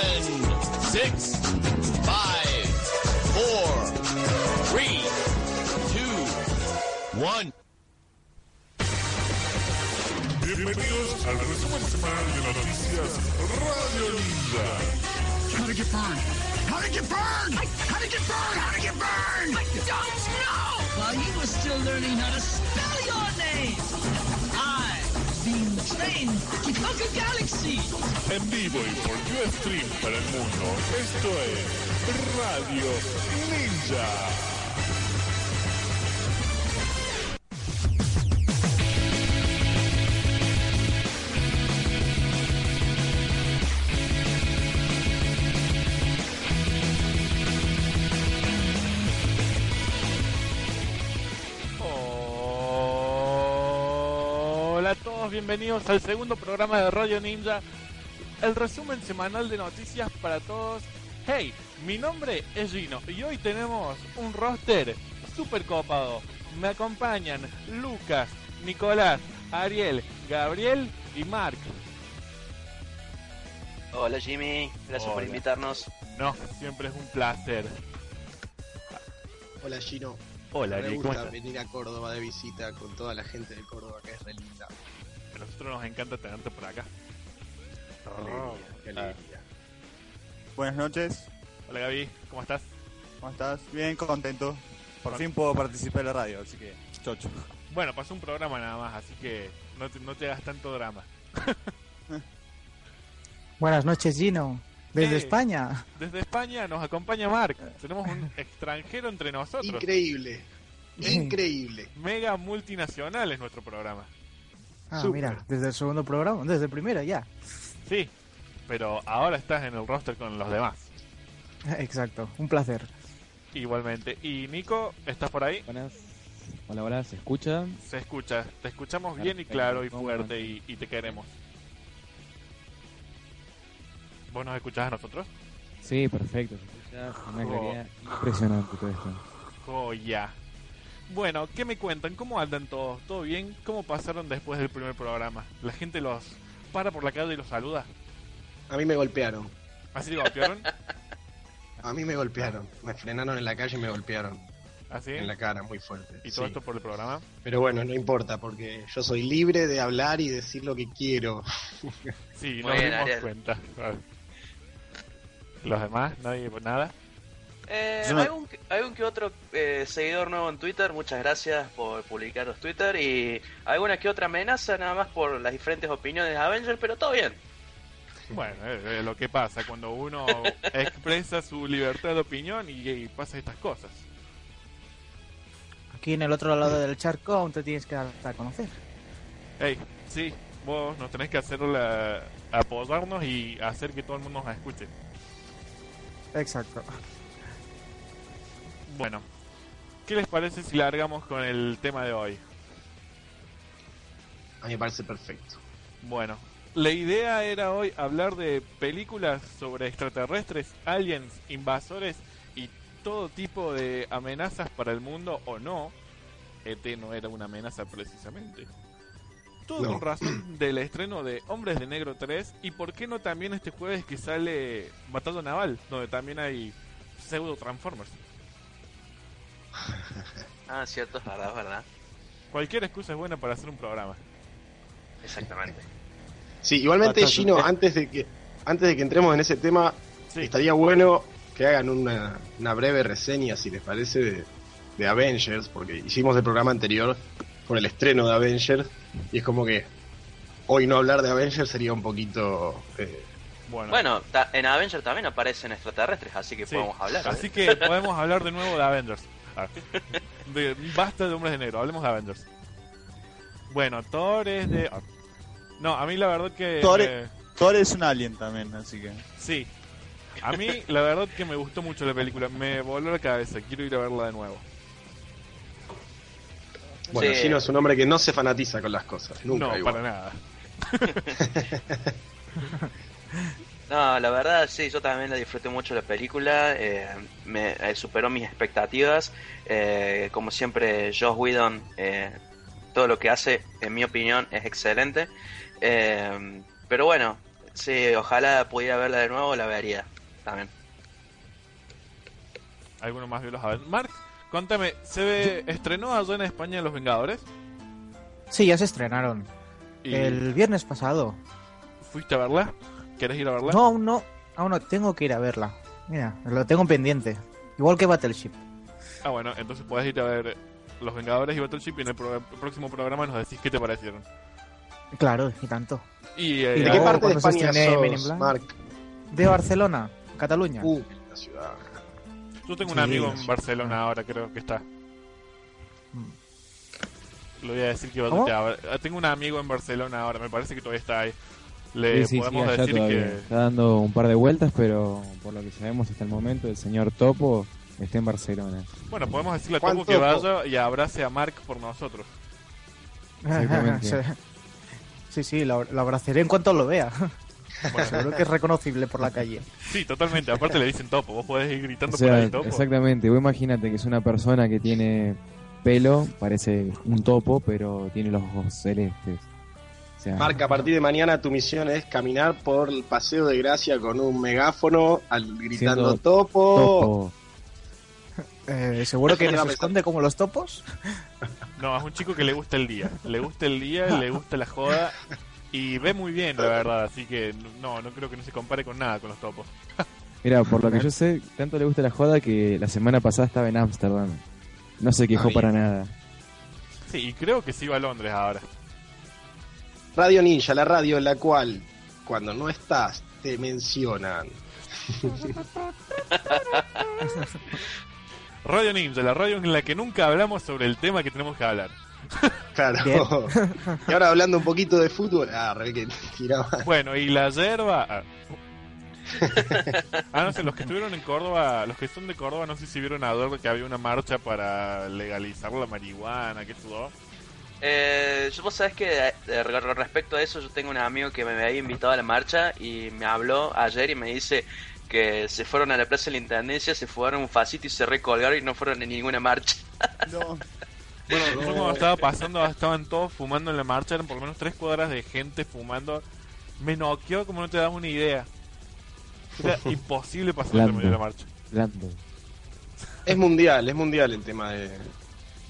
seven, six, five, four, three, two, one. Bienvenidos al resumen semanal de noticias Radio Ninja. How to get burned? How to get burned? How to get burned? How to get burned? I don't know. While you were still learning how to spell your name, I've been trained to conquer galaxies. En vivo y por Ustream para el mundo. Esto es Radio Ninja. Bienvenidos al segundo programa de Radio Ninja, el resumen semanal de noticias para todos. Hey, mi nombre es Gino y hoy tenemos un roster super copado. Me acompañan Lucas, Nicolás, Ariel, Gabriel y Mark. Hola Jimmy, gracias por invitarnos. No, siempre es un placer. Hola Gino. Hola, Me Ariel, ¿cómo gusta venir a Córdoba de visita con toda la gente de Córdoba que es re linda. A nosotros nos encanta tenerte por acá. Qué alegría, qué alegría. Buenas noches, Hola Gaby, ¿cómo estás? ¿cómo estás? Bien, contento. Por fin puedo participar en la radio, así que chocho. Bueno, pasó un programa nada más, así que no te, no te hagas tanto drama. Buenas noches, Gino. Desde Eh. España. Desde España nos acompaña Mark. Tenemos un extranjero entre nosotros. Increíble. Increíble. Mega multinacional es nuestro programa. Ah, mira, desde el segundo programa, desde el primero ya. Sí, pero ahora estás en el roster con los demás. Exacto, un placer. Igualmente. Y Nico, ¿estás por ahí? Buenas. Hola, hola, ¿se escucha? Se escucha. Te escuchamos bien y claro y ¿Cómo fuerte y, y te queremos. ¿Vos nos escuchás a nosotros? Sí, perfecto, se escucha una claridad impresionante todo esto. Joya. Bueno, ¿qué me cuentan? ¿Cómo andan todos? ¿Todo bien? ¿Cómo pasaron después del primer programa? ¿La gente los para por la calle y los saluda? A mí me golpearon. ¿Así lo golpearon? A mí me golpearon. Me frenaron en la calle y me golpearon ¿Así? en la cara muy fuerte. ¿Y todo Sí. esto por el programa? Pero bueno, no importa porque yo soy libre de hablar y decir lo que quiero. Sí, Muy nos bien, dimos Ariel. cuenta. Vale. ¿Los demás? ¿Nadie? ¿Nada? Eh, hay, un, hay un que otro eh, seguidor nuevo en Twitter, muchas gracias por publicar los Twitter y alguna que otra amenaza nada más por las diferentes opiniones de Avenger, pero todo bien. Bueno, es es lo que pasa cuando uno expresa su libertad de opinión y, y pasa estas cosas. Aquí en el otro lado del charco aún te tienes que dar a conocer. Hey, sí, vos nos tenés que hacer la, apoyarnos y hacer que todo el mundo nos escuche. Exacto. Bueno, ¿qué les parece si largamos con el tema de hoy? A mí me parece perfecto. Bueno, la idea era hoy hablar de películas sobre extraterrestres, aliens, invasores y todo tipo de amenazas para el mundo o no. ET no era una amenaza precisamente. Todo No. con razón del estreno de Hombres de Negro 3 y por qué no también este jueves que sale Batalla Naval, donde también hay pseudo Transformers. Ah, cierto, es verdad, es verdad. Cualquier excusa es buena para hacer un programa. Exactamente. Sí, igualmente Bastante. Gino, antes de que antes de que entremos en ese tema, Sí, estaría bueno que hagan una, una breve reseña, si les parece, de, de Avengers, porque hicimos el programa anterior con el estreno de Avengers, y es como que hoy no hablar de Avengers sería un poquito... eh, bueno. Bueno, ta- en Avenger también aparecen extraterrestres, así que Sí, podemos hablar. Así que podemos hablar de nuevo de Avengers. Ah. De- basta de hombres de negro, hablemos de Avengers. Bueno, Thor es de. ah. No, a mí la verdad que. Thor- es un alien también, así que. Sí. A mí la verdad que me gustó mucho la película. Me voló la cabeza. Quiero ir a verla de nuevo. bueno, Sí. Gino es un hombre que no se fanatiza con las cosas, nunca no, igual. para nada. No, la verdad sí, yo también la disfruté mucho la película, eh, me eh, superó mis expectativas, eh, como siempre Josh Whedon, eh, todo lo que hace, en mi opinión, es excelente, Eh, pero bueno, sí, ojalá pudiera verla de nuevo, la vería también. ¿Alguno más vio los Avengers? Mark, contame, ¿se ve, estrenó allá en España Los Vengadores? Sí, ya se estrenaron. ¿Y El viernes pasado. fuiste a verla? ¿Querés ir a verla? No, aún no. Aún no, tengo que ir a verla. Mira, lo tengo pendiente. Igual que Battleship. Ah, bueno, entonces puedes ir a ver Los Vengadores y Battleship y en el, pro- el próximo programa nos decís qué te parecieron. Claro, y tanto. Y, eh, ¿Y ¿De luego qué parte de España sos? Mark? De Barcelona, Cataluña. Uh, linda ciudad. yo tengo un sí, amigo en. Barcelona ahora, creo que está. Lo voy a decir que te abra- Tengo un amigo en Barcelona ahora, me parece que todavía está ahí. Le Sí, sí, podemos decir todavía. que... Está dando un par de vueltas, pero por lo que sabemos hasta el momento, el señor Topo está en Barcelona. Bueno, podemos decirle a Topo que vaya y abrace a Mark por nosotros. Exactamente. sí, sí, lo, lo abrazaré en cuanto lo vea. Bueno, Seguro que es reconocible por la calle. sí, totalmente. Aparte le dicen Topo. Vos podés ir O gritando por ahí Topo. exactamente. Vos imagínate que es una persona que tiene pelo, parece un topo, pero tiene los ojos celestes. O sea, Mark, a partir de mañana tu misión es caminar por el Paseo de Gracia con un megáfono al, gritando topo. topo. Eh, Seguro que Iba pensar. esconde como los topos. No, es un chico que le gusta el día. Le gusta el día, le gusta la joda. Y ve muy bien, la verdad. Así que no, no creo que no se compare con nada con los topos. Mira, por lo que yo sé, tanto le gusta la joda que la semana pasada estaba en Ámsterdam. No se quejó Ah, para nada. Sí, y creo que sí va a Londres ahora. Radio Ninja, la radio en la cual, cuando no estás, te mencionan. Radio Ninja, la radio en la que nunca hablamos sobre el tema que tenemos que hablar. Claro. Bien. y ahora hablando un poquito de fútbol, ah, re que tiraba. Bueno, y la yerba. Ah, Ah, no sé, los que estuvieron en Córdoba, los que son de Córdoba, no sé si vieron a ver que había una marcha para legalizar la marihuana, que todo. Eh, yo vos sabés que eh, re- re- respecto a eso yo tengo un amigo que me había invitado a la marcha y me habló ayer y me dice que se fueron a la plaza de la intendencia, se fueron un facito y se recolgaron y no fueron en ninguna marcha. No. Bueno, yo cuando estaba pasando, estaban todos fumando en la marcha, eran por lo menos tres cuadras de gente fumando. Me noqueó como no te das una idea. Era imposible pasar en medio de la marcha. Es mundial, es mundial el tema de,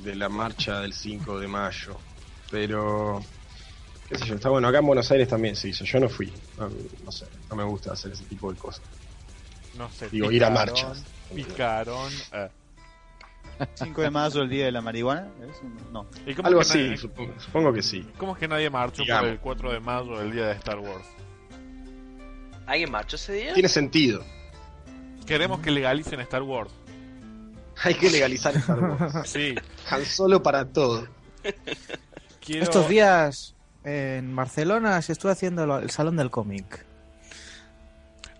de la marcha del 5 de mayo. Pero, qué sé yo, está bueno. Acá en Buenos Aires también se hizo. Yo no fui. No, no sé, no me gusta hacer ese tipo de cosas. No sé. Digo, ir a marchas. Picaron. eh. 5 de mayo, el día de la marihuana. ¿es? No. ¿Y cómo Algo así, nadie- supongo, supongo que sí. ¿Cómo es que nadie marchó Digamos. por el 4 de mayo, el día de Star Wars? ¿Alguien marchó ese día? Tiene sentido. Queremos que legalicen Star Wars. Hay que legalizar Star Wars. Sí, Han Solo para todo. quiero... Estos días en Barcelona se estuvo haciendo el Salón del Cómic.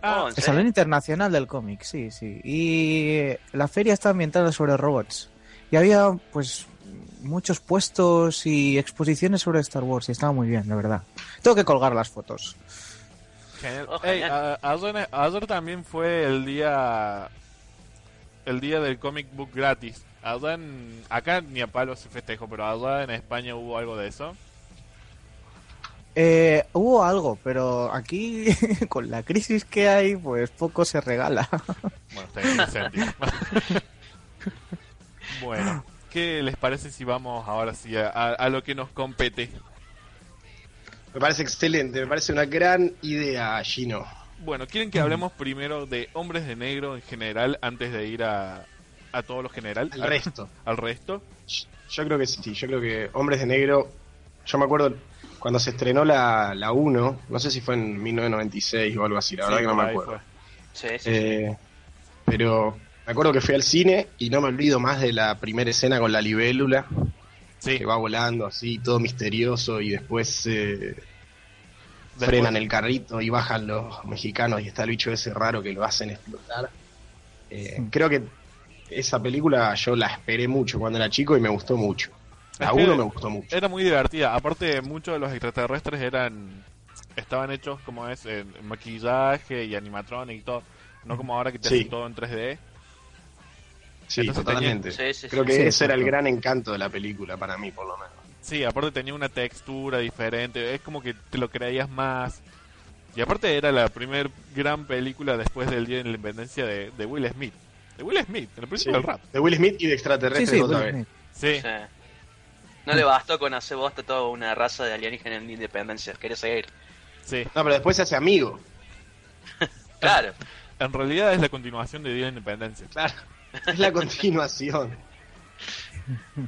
Ah, Oh, ¿en El? Salón Internacional del Cómic, sí, sí. Y la feria está ambientada sobre robots. Y había, pues, muchos puestos y exposiciones sobre Star Wars. Y estaba muy bien, de verdad. Tengo que colgar las fotos. Genial. Oh, Ey, genial. a- ayer, ayer también fue el día el día del comic book gratis. Allá en- acá ni a palo se festejó, pero allá en España hubo algo de eso. Eh, hubo algo, pero aquí, con la crisis que hay, pues poco se regala. Bueno, está en bueno, ¿qué les parece si vamos ahora sí a, a- a lo que nos compete? Me parece excelente, me parece una gran idea, Gino. Bueno, ¿quieren que hablemos primero de hombres de negro en general antes de ir a, a todo lo general? El resto. ¿Al resto? Yo creo que sí, yo creo que Hombres de Negro. Yo me acuerdo cuando se estrenó la, la 1, no sé si fue en 1996 o algo así, la verdad que no me acuerdo. Sí, sí, sí. Eh, pero me acuerdo que fui al cine y no me olvido más de la primera escena con la libélula, Sí, que va volando así, todo misterioso, y después eh, después- frenan el carrito y bajan los mexicanos y está el bicho ese raro que lo hacen explotar. Eh, creo que esa película yo la esperé mucho cuando era chico y me gustó mucho. La 1 me gustó mucho. Era muy divertida. Aparte, muchos de los extraterrestres eran estaban hechos como es en maquillaje y animatronic y todo. No como ahora que te Sí. hacen todo en 3D. Sí, Entonces totalmente. Sí, sí, Creo que Sí, ese era el gran encanto de la película para mí, por lo menos. Sí, aparte tenía una textura diferente. Es como que te lo creías más. Y aparte era la primer gran película después del Día de la Independencia de, de Will Smith. De Will Smith, en el principio del rap. De Will Smith y de Sí, extraterrestres sí, otra Will vez. Sí. Sí. No le bastó con hacer bosta toda una raza de alienígenas en independencia. Quería seguir. Sí. No, pero después se hace amigo. Claro. En realidad es la continuación de Día de la Independencia. Claro. Es la continuación.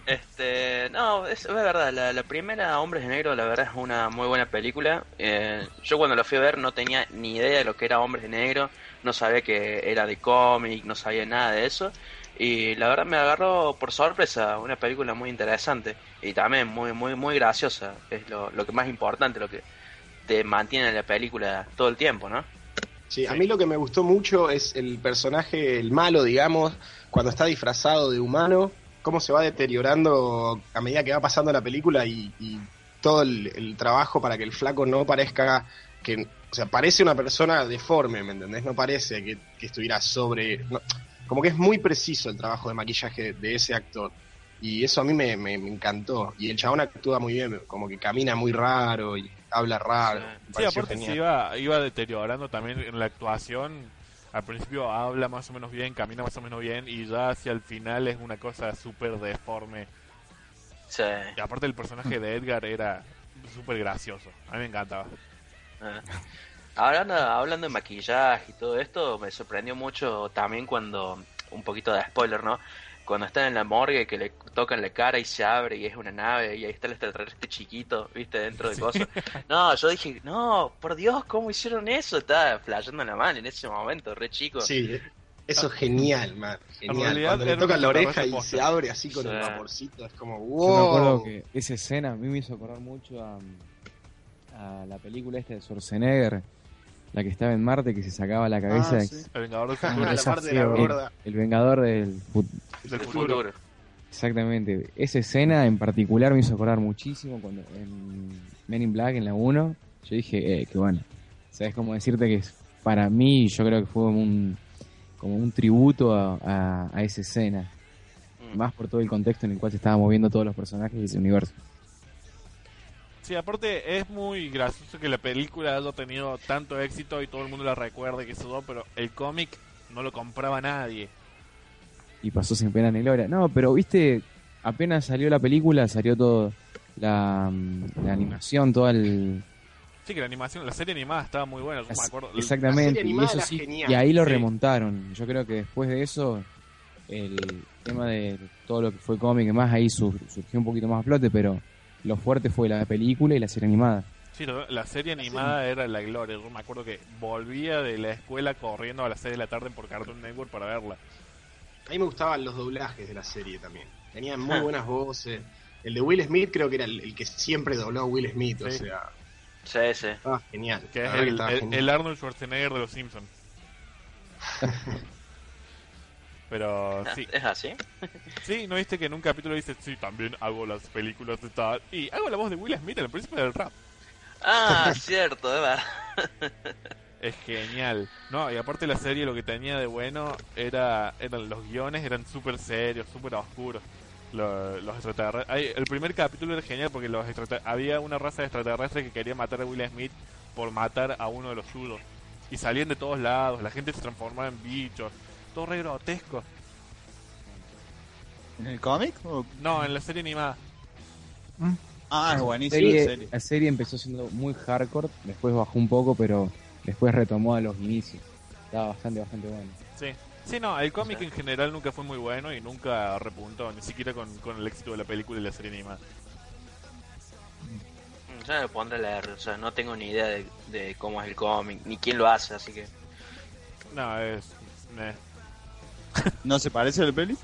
Este, no, es, es verdad, la, la primera Hombres de Negro la verdad es una muy buena película. Eh, yo cuando lo fui a ver no tenía ni idea de lo que era Hombres de Negro, no sabía que era de cómic, no sabía nada de eso. Y la verdad me agarró por sorpresa, una película muy interesante y también muy muy muy graciosa, es lo, lo que más importante, lo que te mantiene en la película todo el tiempo, ¿no? Sí, a mí lo que me gustó mucho es el personaje, el malo, digamos, cuando está disfrazado de humano, cómo se va deteriorando a medida que va pasando la película y, y todo el, el trabajo para que el flaco no parezca que, o sea, parece una persona deforme, ¿me entendés? No parece que, que estuviera sobre... no, como que es muy preciso el trabajo de maquillaje de ese actor. Y eso a mí me, me- me encantó. Y el chabón actúa muy bien, como que camina muy raro y habla raro. Sí. Aparte se iba, iba deteriorando también en la actuación. Al principio habla más o menos bien, camina más o menos bien y ya hacia el final es una cosa súper deforme. Sí. Y aparte el personaje de Edgar era súper gracioso. A mí me encantaba. Ah. Hablando, hablando de maquillaje y todo esto, me sorprendió mucho también cuando, un poquito de spoiler, ¿no? Cuando están en la morgue que le tocan la cara y se abre y es una nave y ahí está el extraterrestre chiquito, viste, dentro de cosas. No, yo dije, no, por Dios, ¿cómo hicieron eso? Estaba flayando la mano en ese momento, re chico. Sí, eso es genial, man. Genial. realidad Cuando le tocan la oreja y posta. se abre así con Sí. el vaporcito, es como Yo wow. me acuerdo que esa escena a mí me hizo acordar mucho a, a la película esta de Schwarzenegger, la que estaba en Marte, que se sacaba la cabeza. Ah, ex- sí. El Vengador del Ah, Futuro. la parte de la gorda. el Vengador del fut- Del El futuro. futuro. Exactamente. Esa escena en particular me hizo acordar muchísimo cuando en Men in Black, en la 1, yo dije, eh, que bueno. ¿Sabes cómo decirte que es, para mí yo creo que fue como un, como un tributo a, a- a esa escena? Mm. Más por todo el contexto en el cual se estaban moviendo todos los personajes de ese universo. Sí, aparte es muy gracioso que la película haya tenido tanto éxito y todo el mundo la recuerde, que eso, pero el cómic no lo compraba nadie. y pasó sin pena ni gloria. No, pero viste, apenas salió la película, salió todo la, mm, la animación, toda el... Sí, que la animación, la serie animada estaba muy buena, yo me acuerdo. Exactamente, y eso sí, genial. y ahí lo Sí. remontaron. Yo creo que después de eso, el tema de todo lo que fue cómic y más, ahí sur- surgió un poquito más a flote, pero lo fuerte fue la película y la serie animada. Sí, la- serie animada era la gloria. Yo me acuerdo que volvía de la escuela corriendo a las 6 de la tarde por Cartoon Network para verla. A mí me gustaban los doblajes de la serie también. Tenían muy buenas voces. El de Will Smith creo que era el, el que siempre dobló a Will Smith, o sea, Sí, sí. estaba genial. Que es que el- genial. el Arnold Schwarzenegger de los Simpsons. Pero sí, ¿Es así? sí, ¿no viste que en un capítulo dice, sí, también hago las películas de tal, y hago la voz de Will Smith, el príncipe del rap? Ah, cierto, de verdad. Es genial. No, y aparte la serie lo que tenía de bueno era eran los guiones, eran súper serios, súper oscuros. Lo- Los, extraterrestres. el primer capítulo era genial porque los había una raza de extraterrestres que quería matar a Will Smith por matar a uno de los suyos. Y salían de todos lados, la gente se transformaba en bichos. Todo re grotesco. ¿En el cómic? o- No, en la serie animada. Ah, es La buenísimo. serie, la serie. la serie empezó siendo muy hardcore, después bajó un poco, pero después retomó a los inicios. Estaba bastante, bastante bueno. Sí. Sí, no, el cómic en general nunca fue muy bueno y nunca repuntó, ni siquiera con, con el éxito de la película y la serie animada. Mm, Ya me pondré a leer, o sea, no tengo ni idea de, de cómo es el cómic, ni quién lo hace, así que... No, es... eh, ¿No se parece al peli?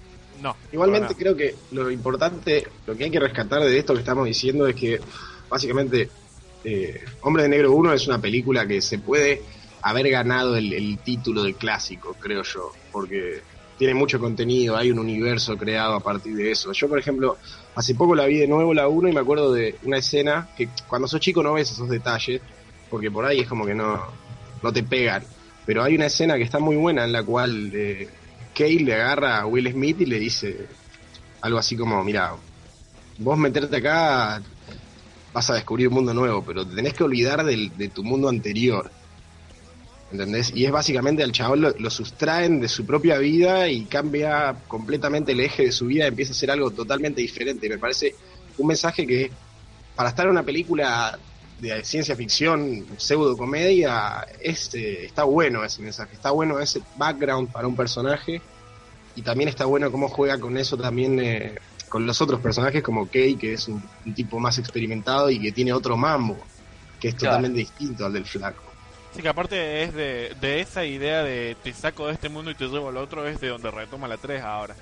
no. Igualmente creo que lo importante, lo que hay que rescatar de esto que estamos diciendo es que básicamente eh, Hombre de Negro 1 es una película que se puede haber ganado el, el título de clásico, creo yo, porque tiene mucho contenido, hay un universo creado a partir de eso. Yo, por ejemplo, hace poco la vi de nuevo la 1 y me acuerdo de una escena que cuando sos chico no ves esos detalles, porque por ahí es como que no, no te pegan. Pero hay una escena que está muy buena en la cual eh, Kay le agarra a Will Smith y le dice algo así como, mira, vos meterte acá vas a descubrir un mundo nuevo, pero te tenés que olvidar del, de tu mundo anterior. ¿Entendés? Y es básicamente al chabón lo, lo sustraen de su propia vida y cambia completamente el eje de su vida, empieza a ser algo totalmente diferente. Me parece un mensaje que para estar en una película de ciencia ficción, pseudo comedia, es, eh, está bueno ese mensaje, está bueno ese background para un personaje y también está bueno cómo juega con eso también eh, con los otros personajes como Kay, que es un, un tipo más experimentado y que tiene otro mambo, que es Claro. totalmente distinto al del flaco. Sí, que aparte es de, de esa idea de te saco de este mundo y te llevo al otro, es de donde retoma la 3 ahora.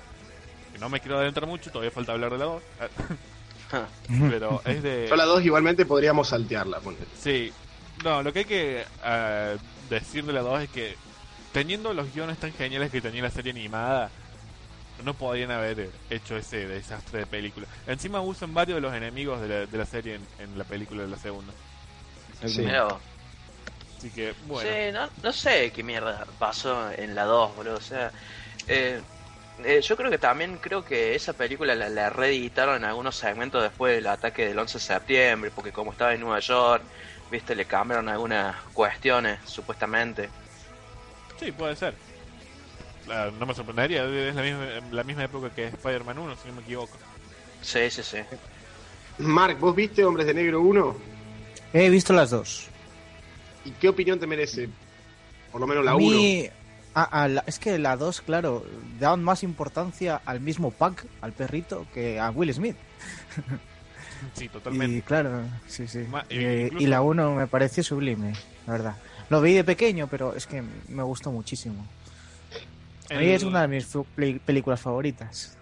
Que no me quiero adentrar mucho, todavía falta hablar de la 2. Pero es de... Yo la dos igualmente podríamos saltearla, ponele. Sí, no, lo que hay que eh, decir de la 2 es que teniendo los guiones tan geniales que tenía la serie animada, no podrían haber hecho ese desastre de película. Encima usan varios de los enemigos de la, de la serie en, en la película de la segunda. Sí. Así que, bueno. Sí, no, no sé qué mierda pasó en la 2, boludo. O sea, eh, eh, yo creo que también creo que esa película la, la reeditaron en algunos segmentos después del ataque del 11 de septiembre, porque como estaba en Nueva York, viste, le cambiaron algunas cuestiones, supuestamente. Sí, puede ser. No me sorprendería, es la misma, la misma época que Spider-Man 1, si no me equivoco. Sí, sí, sí. Mark, ¿vos viste Hombres de Negro 1? He visto las dos. ¿Y qué opinión te merece? Por lo menos la A 1. A- a la- es que la 2, claro, daban más importancia al mismo Pac, al perrito, que a Will Smith. Sí, totalmente. Y claro, sí, sí. Ma- Y, e incluso- y la 1 me pareció sublime, la verdad. Lo vi de pequeño, pero es que me gustó muchísimo. A mí El- es una de mis películas favoritas.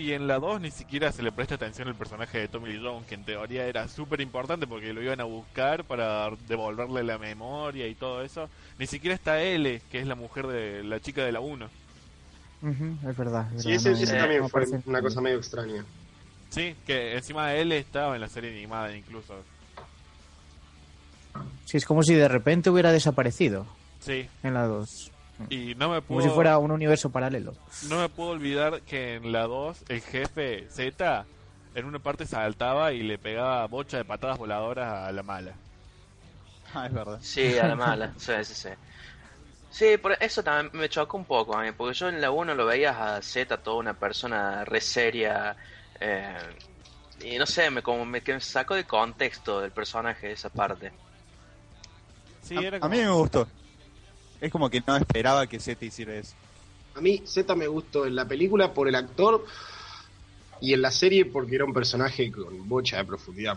Y en la 2 ni siquiera se le presta atención al personaje de Tommy Lee Jones, que en teoría era súper importante porque lo iban a buscar para devolverle la memoria y todo eso. Ni siquiera está L, que es la mujer de la chica de la 1. Ujú, es verdad. es Sí, verdad, ese, no- ese Eh, también no fue una cosa medio extraña. Sí, que encima L estaba en la serie animada incluso. Sí, es como si de repente hubiera desaparecido Sí, en la 2. Y no me Como puedo, si fuera un universo paralelo. no me puedo olvidar que en la 2 el jefe Z en una parte saltaba y le pegaba bocha de patadas voladoras a la mala. Ah, es verdad. Sí, a la mala, sí, sí, sí. Sí, por eso también me chocó un poco a mí, porque yo en la 1 lo veías a Z, toda una persona re seria, eh, y no sé, me, como me, que me sacó de contexto del personaje esa parte. Sí, a, era a como- mí me gustó. Es como que no esperaba que Z hiciera eso. A mí Z me gustó en la película por el actor y en la serie porque era un personaje con bocha de profundidad.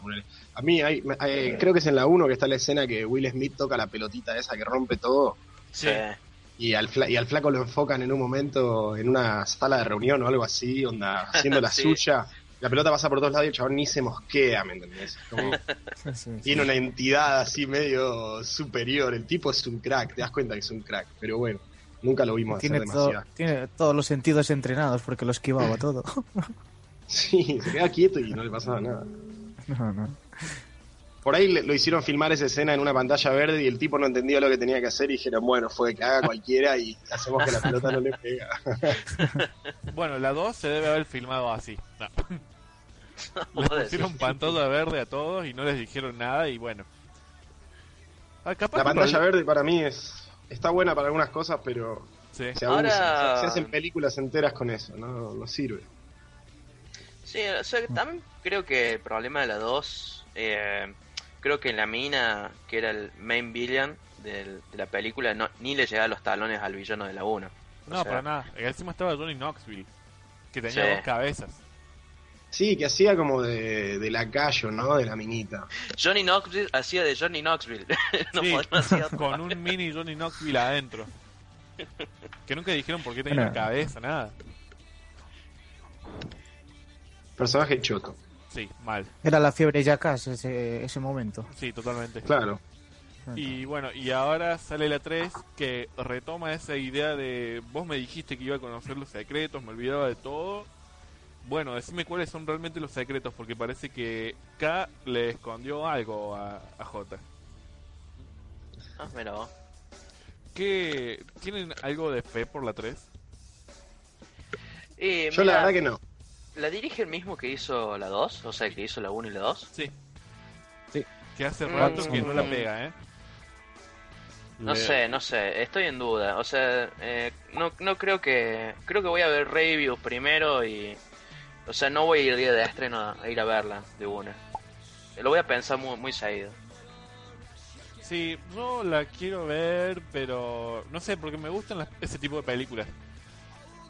A mí hay, me- eh, creo que es en la 1 que está la escena que Will Smith toca la pelotita esa que rompe todo Sí. y al, fla- y al flaco lo enfocan en un momento en una sala de reunión o algo así, onda, haciendo la Sí. suya. La pelota pasa por todos lados y el chabón ni se mosquea, ¿me entendés? Como- Sí, sí. tiene una entidad así medio superior. El tipo es un crack, te das cuenta que es un crack. Pero bueno, nunca lo vimos hacer Tiene, todo- demasiado. tiene todos los sentidos entrenados porque lo esquivaba todo. Sí, se queda quieto y no le pasaba nada. No, no. Por ahí le- lo hicieron filmar esa escena en una pantalla verde y el tipo no entendía lo que tenía que hacer y dijeron, bueno, fue que haga cualquiera y hacemos que la pelota no le pega. Bueno, la 2 se debe haber filmado así. No. Les pusieron pantalla verde a todos y no les dijeron nada y bueno. Ah, capaz La pantalla verde para mí es está buena para algunas cosas, pero Sí. se abusa. Ahora- Se, se hacen películas enteras con eso, no, no sirve. Sí, o sea, también creo que el problema de la 2, eh, creo que la mina, que era el main villain del- de la película, no, ni le llegaba a los talones al villano de la 1. No, para nada. Encima estaba Johnny Knoxville, que tenía Sí. dos cabezas. Sí, que hacía como de, de lacayo, ¿no? De la minita. Johnny Knoxville hacía de Johnny Knoxville. no Sí, con un mini Johnny Knoxville adentro. Que nunca dijeron por qué tenía cabeza, nada. Personaje choto. Sí, mal. Era la fiebre Jackass ese, ese momento. Sí, totalmente. Claro. Y bueno, y ahora sale la 3 que retoma esa idea de vos me dijiste que iba a conocer los secretos, me olvidaba de todo. Bueno, decime cuáles son realmente los secretos, porque parece que K le escondió algo a, a J. Ah, mira. ¿Qué, ¿Tienen algo de fe por la 3? Eh, Yo mira, la verdad que no. ¿La dirige el mismo que hizo la 2? O sea, que hizo la 1 y la 2. Sí. Sí. Que hace Mm. rato que no la pega, ¿eh? No Le- sé, no sé, estoy en duda. O sea, eh, no, no creo que. Creo que voy a ver reviews primero y. O sea, no voy a ir día de estreno a ir a verla de una. Lo voy a pensar muy, muy seguido. Sí, yo la quiero ver, pero no sé, porque me gustan las- ese tipo de películas.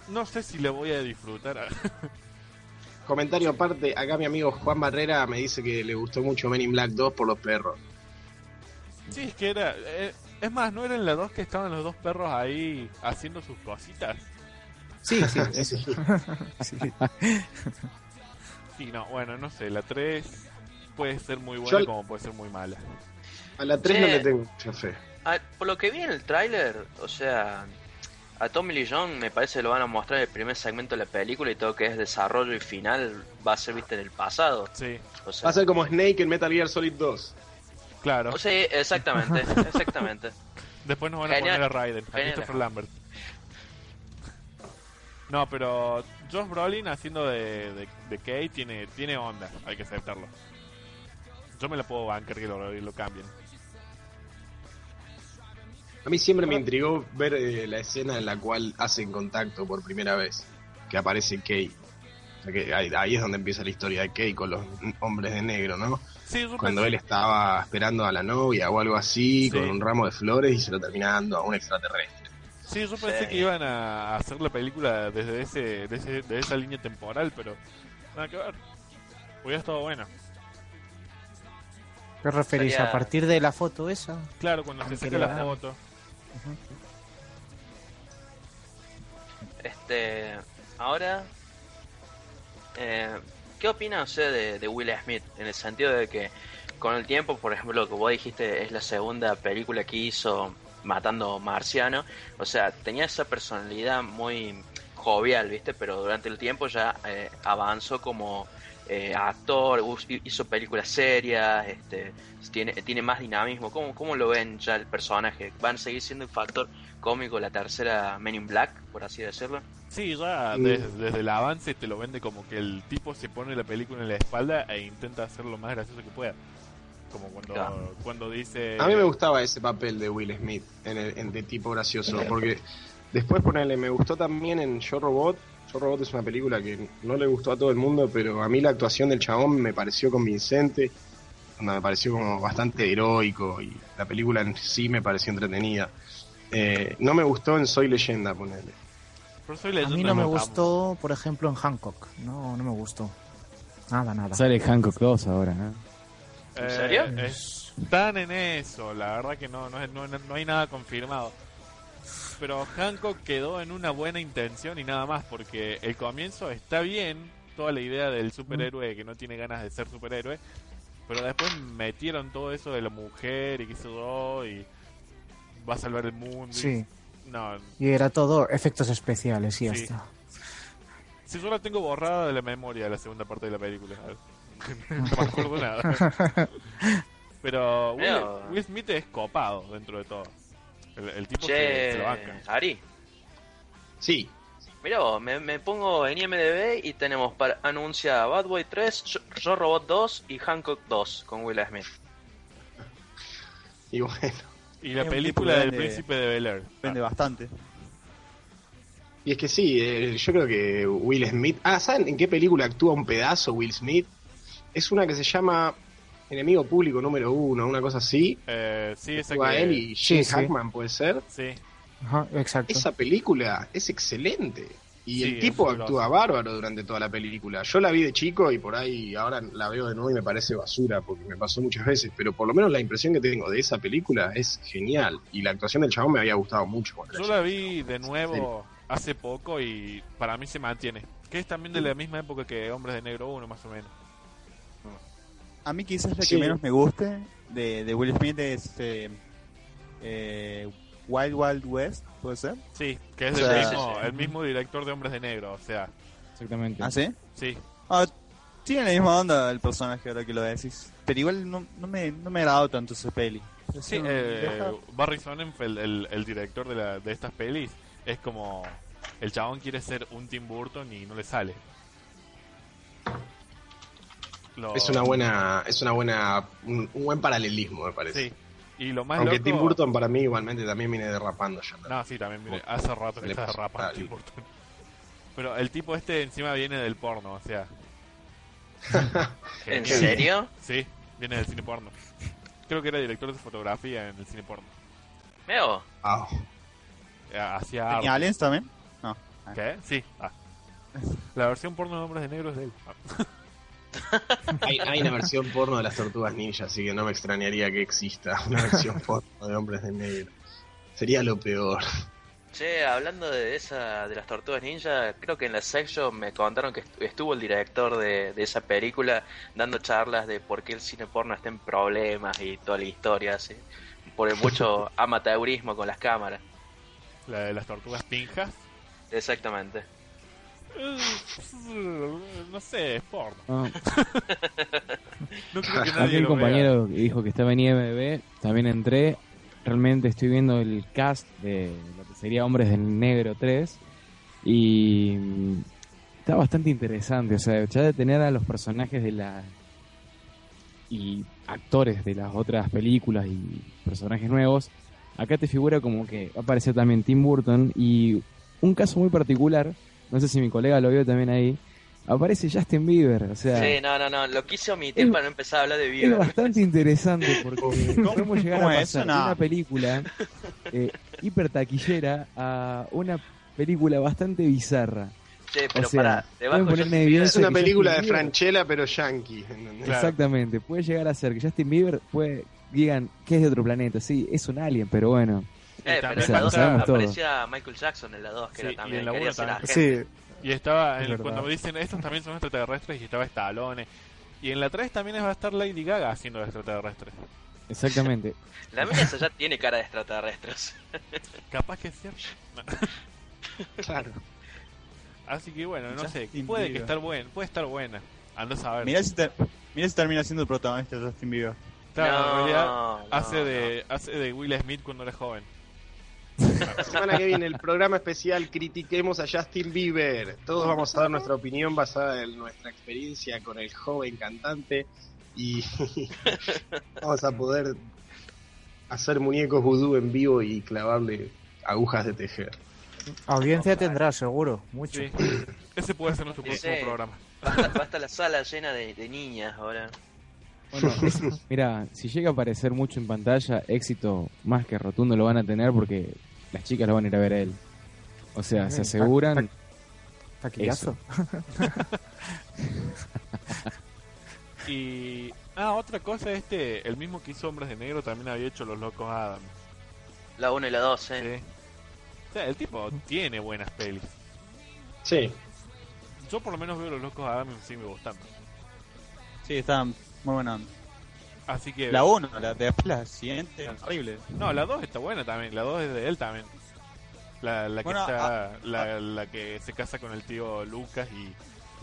No sé si la voy a disfrutar. Comentario aparte, acá mi amigo Juan Barrera me dice que le gustó mucho Men in Black 2 por los perros. sí, es que era... eh, es más, ¿no eran las dos que estaban los dos perros ahí haciendo sus cositas? Sí, sí, eso. Sí. Y no, bueno, no sé, la 3 puede ser muy buena Yo- como puede ser muy mala. A la 3 no le tengo mucha fe. Por lo que vi en el tráiler, o sea, a Tommy Lee Jones me parece que lo van a mostrar en el primer segmento de la película y todo que es desarrollo y final va a ser viste en el pasado. Sí, O sea, Va a ser como Snake en Metal Gear Solid 2. claro. o sea, exactamente, exactamente. Después nos van Genial. a poner a Raiden, a Genial. Christopher Lambert. No, pero Josh Brolin haciendo de, de, de Kay tiene, tiene onda, hay que aceptarlo. Yo me la puedo bancar que lo, lo cambien. A mí siempre me intrigó ver eh, la escena en la cual hacen contacto por primera vez, que aparece Kay. O sea que ahí, ahí es donde empieza la historia de Kay con los hombres de negro, ¿no? Sí, Cuando pensé- él estaba esperando a la novia o algo así, Sí. con un ramo de flores y se lo termina dando a un extraterrestre. Sí, yo pensé Sí. que iban a hacer la película desde ese, de, ese- de esa línea temporal, pero nada que ver. Hubiera estado bueno. ¿Qué referís? Sería- ¿A partir de la foto esa? Claro, cuando se saca la foto. Este, ahora, eh, ¿qué opina usted de, de Will Smith? En el sentido de que con el tiempo, por ejemplo, lo que vos dijiste es la segunda película que hizo matando marciano. O sea, tenía esa personalidad muy jovial, ¿viste? Pero durante el tiempo ya eh, avanzó como eh, actor, hizo películas serias, este, tiene, tiene más dinamismo. ¿Cómo, ¿Cómo lo ven ya el personaje? ¿Van a seguir siendo un factor cómico la tercera Men in Black, por así decirlo? Sí, ya Mm. des- desde el avance te lo vende como que el tipo se pone la película en la espalda e intenta hacer lo más gracioso que pueda. Como cuando, Claro. cuando dice... A mí me gustaba ese papel de Will Smith, en el, en de tipo gracioso, porque después ponerle, me gustó también en Yo Robot. Yo Robot es una película que no le gustó a todo el mundo, pero a mí la actuación del chabón me pareció convincente, me pareció como bastante heroico y la película en sí me pareció entretenida. Eh, no me gustó en Soy Leyenda, ponerle. Pero soy A mí no me gustó, por ejemplo, en Hancock. No, no me gustó. Nada, nada. Sale Hancock 2 ahora, ¿eh? ¿En Eh, serio? Están en eso, la verdad que no, no, no, no hay nada confirmado. Pero Hancock quedó en una buena intención y nada más, porque el comienzo está bien, toda la idea del superhéroe que no tiene ganas de ser superhéroe, pero después metieron todo eso de la mujer y sé yo, y va a salvar el mundo. y- Sí, No, y era todo efectos especiales y ya Sí. está. si yo la tengo borrada de la memoria de la segunda parte de la película. No me acuerdo nada. Pero Will, Smith es copado dentro de todo. El, el tipo Che, se lo banca. Ari, Sí, mira vos, me, me pongo en IMDB y tenemos para anuncia Bad Boy 3, Yo, Yo Robot 2 y Hancock 2 con Will Smith. y bueno. Y la película del de- príncipe de Bel Air. Vende bastante. Y es que sí, eh, yo creo que Will Smith. Ah, ¿saben en qué película actúa un pedazo Will Smith? Es una que se llama Enemigo Público número uno, una cosa así. Eh, sí, esa que- él y Sí, sí. Hackman, puede ser. Sí, Ajá, exacto. Esa película es excelente. Y Sí, el tipo actúa bárbaro durante toda la película. Yo la vi de chico y por ahí ahora la veo de nuevo y me parece basura porque me pasó muchas veces. Pero por lo menos la impresión que tengo de esa película es genial. Y la actuación del chabón me había gustado mucho. cuando yo la vi de nuevo hace poco y para mí se mantiene. Que es también de la misma época que Hombres de Negro 1, más o menos. A mí quizás la Sí. que menos me guste de, de Will Smith es eh, eh, Wild Wild West, ¿puede ser? Sí, que es O sea- mismo, Sí, sí. el mismo director de Hombres de Negro, o sea, Exactamente. ¿Ah, sí? sí. Ah, tiene la misma onda el personaje ahora que lo decís. Pero igual no, no me, no me ha agradado tanto ese peli. Sí, eh, Barry Sonnenfeld, el, el director de, la, de estas pelis, es como el chabón quiere ser un Tim Burton y no le sale. Lo- Es una buena, es una buena, un, un buen paralelismo me parece. Sí, Y lo más Aunque loco... Tim Burton para mí igualmente también viene derrapando ya. No, sí, también, mire, hace rato que está derrapando Tim. Burton. Pero el tipo este encima viene del porno, o sea... ¿En serio? Sí, viene del cine porno. Creo que era director de fotografía en el cine porno. Meo. Ah, Eh, Hacía ¿Tenía aliens también? No. ¿Qué? Sí. Ah. La versión porno de Hombres de Negro es de él. Ah. Hay, hay una versión porno de las tortugas ninja, así que no me extrañaría que exista una versión porno de hombres de negro. Sería lo peor. Che, hablando de esa, de las tortugas ninja, creo que en la section me contaron que estu- estuvo el director de, de esa película dando charlas de por qué el cine porno está en problemas y toda la historia, así. Por el mucho amateurismo con las cámaras. La de las tortugas pinjas. Exactamente. Eh, No sé, es porno. No, No creo que nadie el lo compañero que dijo que estaba en IMDb, también entré. Realmente estoy viendo el cast de lo que sería Hombres del Negro 3 y mm, está bastante interesante. O sea, ya de tener a los personajes de la y actores de las otras películas y personajes nuevos, acá te figura como que va a aparecer también Tim Burton y un caso muy particular, no sé si mi colega lo vio también ahí, aparece Justin Bieber. O sea, Sí, no, no, no, lo quise omitir Es- para no empezar a hablar de es Bieber. bastante interesante porque podemos llegar ¿Cómo a es pasar de No. una película eh, hiper taquillera a una película bastante bizarra. Che, pero o sea, para, debajo Es una película de Justin Franchella, pero yankee. Exactamente, puede llegar a ser que Justin Bieber puede digan que es de otro planeta, sí, es un alien, pero bueno. Eh, pero también en la lo dos sabemos todo. aparecía Michael Jackson en la 2, que Sí, era y también, en la quería uno ser también. Sí, Y estaba, Es en- verdad. cuando me dicen estos también son extraterrestres, y estaba Stallone. Y en la 3 también va a estar Lady Gaga haciendo de extraterrestre. Exactamente. La mía esa ya tiene cara de extraterrestres. Capaz que es cierto. No. Claro. Así que bueno, no sé, puede que estar buena, puede estar buena. Andás a ver. Mirá si, mirá si termina siendo el protagonista de Justin Bieber. Claro, en realidad no, hace no. de hace de Will Smith cuando era joven. La semana que viene, el programa especial Critiquemos a Justin Bieber. Todos vamos a dar nuestra opinión basada en nuestra experiencia con el joven cantante y vamos a poder hacer muñecos vudú en vivo y clavarle agujas de tejer. audiencia tendrá, seguro, mucho. Sí. Ese puede ser nuestro próximo programa. Va a estar, va a estar la sala llena de, de niñas ahora. Bueno, es- mira, si llega a aparecer mucho en pantalla, éxito más que rotundo lo van a tener porque las chicas lo van a ir a ver a él. O sea, se Mm, aseguran. Taquillazo. Y ah, otra cosa este, el mismo que hizo Hombres de Negro también había hecho Los Locos Adams. La 1 y la 2, ¿eh? Sí. O sea, el tipo tiene buenas pelis. Sí, Yo por lo menos veo Los Locos Adams y me sigue gustando. Sí, está muy buena. Así que La 1, la de la siguiente, horrible. No, la 2 está buena también, la 2 es de él también. La, la que Bueno, está, la, la que se casa con el tío Lucas y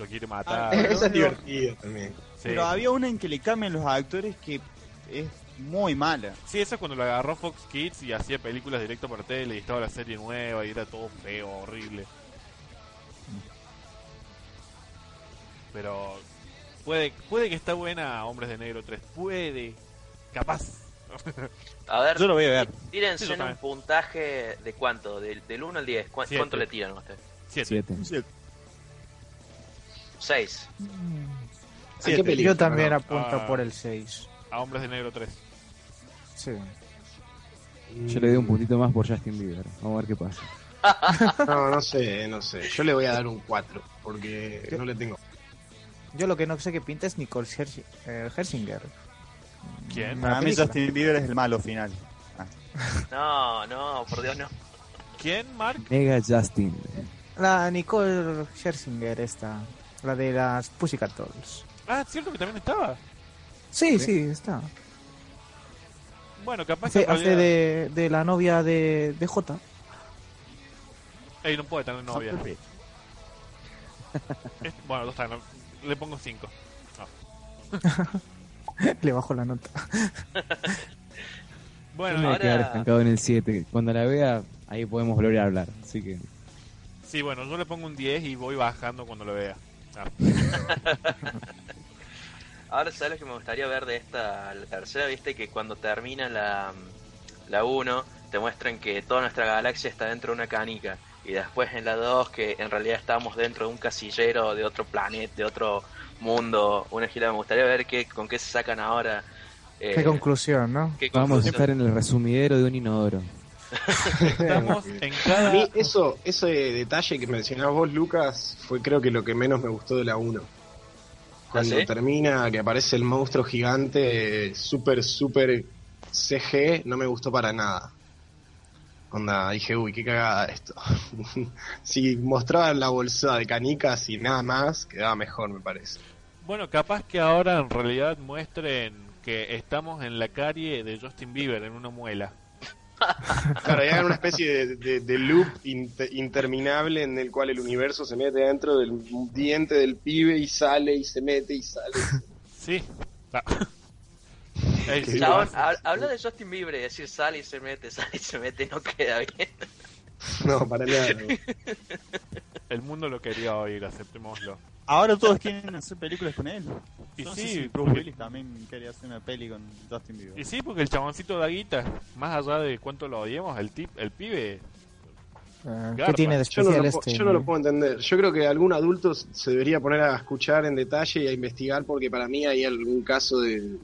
lo quiere Ah, matar. pero- eso es divertido también. Sí. Pero había una en que le cambian los actores que es muy mala. Sí, eso es cuando lo agarró Fox Kids y hacía películas directo por tele y estaba la serie nueva y era todo feo, horrible. Pero puede puede que está buena Hombres de Negro 3, puede, capaz. A ver, Yo lo voy a ver. tírense Sí, en un puntaje de cuánto, del, del 1 al 10. ¿Cuán- Siete. ¿Cuánto le tiran ustedes? Siete. Siete. 6. ¿A qué película? Yo también No. apunto Ah. por el 6. A Hombres de Negro 3. Sí. Yo le doy un puntito más por Justin Bieber. Vamos a ver qué pasa. No, no sé, no sé. Yo le voy a dar un 4 porque no le tengo. Yo lo que no sé que pinta es Nicole Scherzi- eh, Hersinger. ¿Quién? Para mí. Justin Bieber es el malo final. No, no, por Dios, no. ¿Quién, Mark? Mega Justin. La Nicole Scherzinger esta. La de las Pussycat Dolls. Ah, cierto que también estaba. Sí, sí, está. Bueno, capaz que Hace, de, de la novia de, de J. Ey, no puede tener novia. Es- bueno, dos están. Le pongo 5. Le bajo la nota. Bueno, me voy a ahora- quedar estancado en el 7. Cuando la vea, ahí podemos volver a hablar. Así que. sí, bueno, yo le pongo un 10 y voy bajando cuando lo vea. Ah. Ahora, ¿sabes lo que me gustaría ver de esta, la tercera? Viste que cuando termina la, la 1, te muestran que toda nuestra galaxia está dentro de una canica. Y después en la 2, que en realidad estamos dentro de un casillero de otro planeta, de otro mundo, una gira. Me gustaría ver qué, con qué se sacan ahora. eh, Qué conclusión, ¿no? qué Vamos a estar en el resumidero de un inodoro. Estamos en A cada... mí eso, ese detalle que mencionabas vos, Lucas, fue creo que lo que menos me gustó de la 1. Cuando ¿Ah, sí? termina, que aparece el monstruo gigante, eh, súper, súper CG, no me gustó para nada. Onda, dije, uy, qué cagada esto. si mostraban la bolsa de canicas y nada más, quedaba mejor, me parece. Bueno, capaz que ahora en realidad muestren que estamos en la carie de Justin Bieber en una muela. Claro, y hagan una especie de, de- de loop inter- interminable en el cual el universo se mete dentro del diente del pibe y sale y se mete y sale. Sí. Chabón, habla de Justin Bieber y decir sale y se mete, sale y se mete, no queda bien. No, para nada. El mundo lo quería oír, aceptémoslo. Ahora todos quieren hacer películas con él. Y No sí, si Bruce porque- Willis también quería hacer una peli con Justin Bieber. Y sí, porque el chaboncito da guita, más allá de cuánto lo odiemos, el tip, el pibe, Garpa. ¿Qué tiene de Yo no, especial lo, este? yo no lo puedo entender. Yo creo que algún adulto se debería poner a escuchar en detalle y a investigar porque para mí hay algún caso de,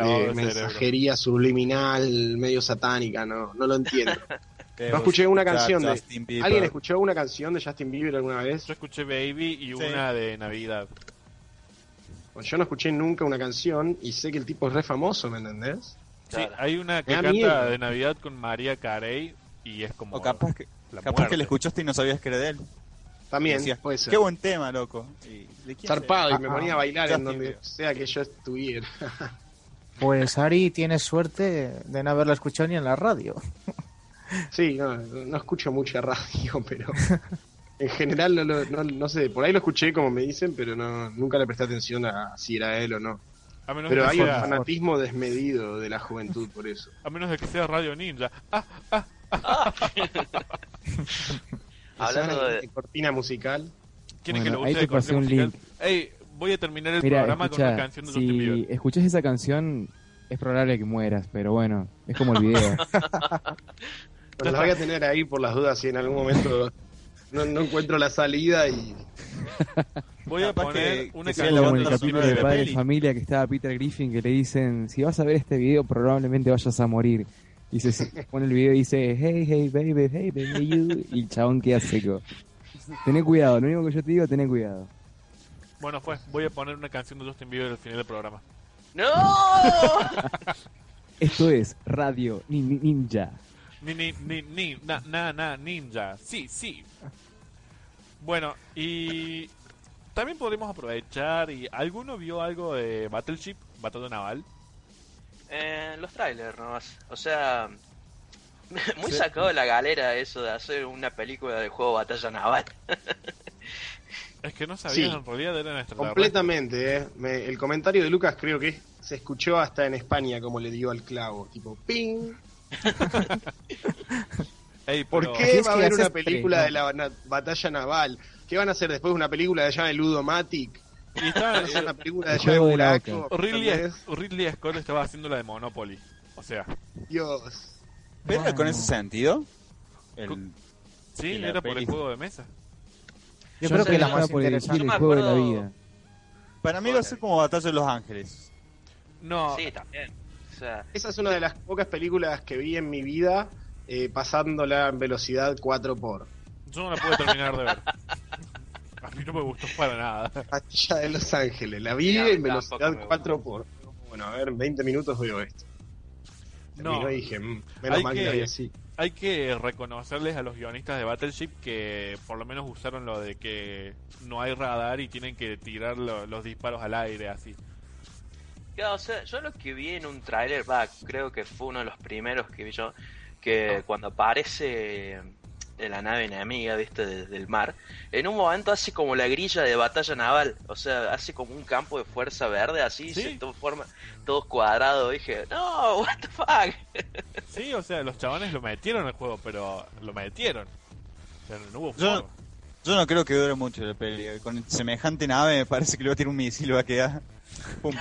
cerebro. mensajería subliminal medio satánica. No, no lo entiendo. Pero No escuché una canción de... Bieber. ¿Alguien escuchó una canción de Justin Bieber alguna vez? Yo escuché Baby y una de Navidad. Pues Yo no escuché nunca una canción y sé que el tipo es re famoso, ¿me entendés? Sí, Claro. hay una que canta miedo. de Navidad con María Carey y es como O capaz que, la capaz que le escuchaste y no sabías que era de él. También, Decías, puede ser. Qué buen tema, loco. Y, ¿de quién Zarpado y me ponía a bailar en donde Bieber. sea que yo estuviera. Pues Ari tiene suerte de no haberla escuchado ni en la radio. Sí, no, no escucho mucha radio, pero en general no, lo- no, no sé, por ahí lo escuché como me dicen, pero no nunca le presté atención a si era él o no. A menos, Pero hay un fanatismo desmedido de la juventud por eso. a menos de que sea Radio Ninja. Ah, Hablando Esa de- cortina musical. ¿quieren Bueno, que lo ahí use te de corte pasé un musical? link. Ey, voy a terminar el Mira, programa con una escucha, canción de Justin Bieber. si escuchás esa canción, es probable que mueras, pero bueno, es como el video. Pero la voy a tener ahí por las dudas si en algún momento no, no encuentro la salida y Voy a poner que- una canción como en el de capítulo de Padre de. Familia que estaba Peter Griffin que le dicen, si vas a ver este video probablemente vayas a morir. Y se se pone el video y dice, hey, hey, baby, hey, baby, you. Y el chabón queda seco. Tené cuidado, lo único que yo te digo, tené cuidado. Bueno, fue. Voy a poner una canción de Justin Bieber al final del programa. ¡No! Esto es Radio Ni- Ni- Ninja. Ni, ni, ni, ni, na, na, na, ninja. Sí, sí. Bueno, y también podremos aprovechar y ¿alguno vio algo de Battleship, Batalla Naval? Eh, los trailers nomás. O sea, muy sacado de la galera eso de hacer una película de juego Batalla Naval. Es que no sabía, Sí. en realidad era nuestra completamente, ¿eh? Me- el comentario de Lucas creo que se escuchó hasta en España como le dio al clavo, tipo ping. Ey, ¿Por qué va a haber una película de la na- batalla naval? ¿Qué van a hacer después una película de llama de Ludomatic? Y estaba, ¿Van a hacer una película de llave Buraco? Ridley. Ridley Scott estaba haciendo la de Monopoly. O sea, Dios. ¿Pero Bueno. con ese sentido? El- sí, era por el juego de mesa. Yo Yo creo que la yo más por interesante. el juego de la vida. para mí va a ser como Batalla de los Ángeles. No, Sí, también. O sea, Esa es una de las pocas películas que vi en mi vida eh, pasándola en velocidad 4x. yo no la pude terminar de ver. A mí no me gustó para nada. Batalla de Los Ángeles. La vi Sí, en velocidad me 4x. Bueno, a ver, en 20 minutos veo esto. No. Y dije, "Mm, menos Hay mal que, que- la vi así. Hay que reconocerles a los guionistas de Battleship que por lo menos usaron lo de que no hay radar y tienen que tirar lo- los disparos al aire así. claro, o sea, yo lo que vi en un tráiler, va, creo que fue uno de los primeros que vi yo, que cuando aparece en la nave enemiga, viste, desde el mar, en un momento hace como la grilla de batalla naval, o sea, hace como un campo de fuerza verde, así, Sí. se to- forma todos cuadrados, dije, no, what the fuck. Sí, o sea, los chavales lo metieron al juego, pero lo metieron. O sea, no hubo Yo- forma. Yo no creo que dure mucho la peli. Con semejante nave me parece que le va a tirar un misil y va a quedar. Pum.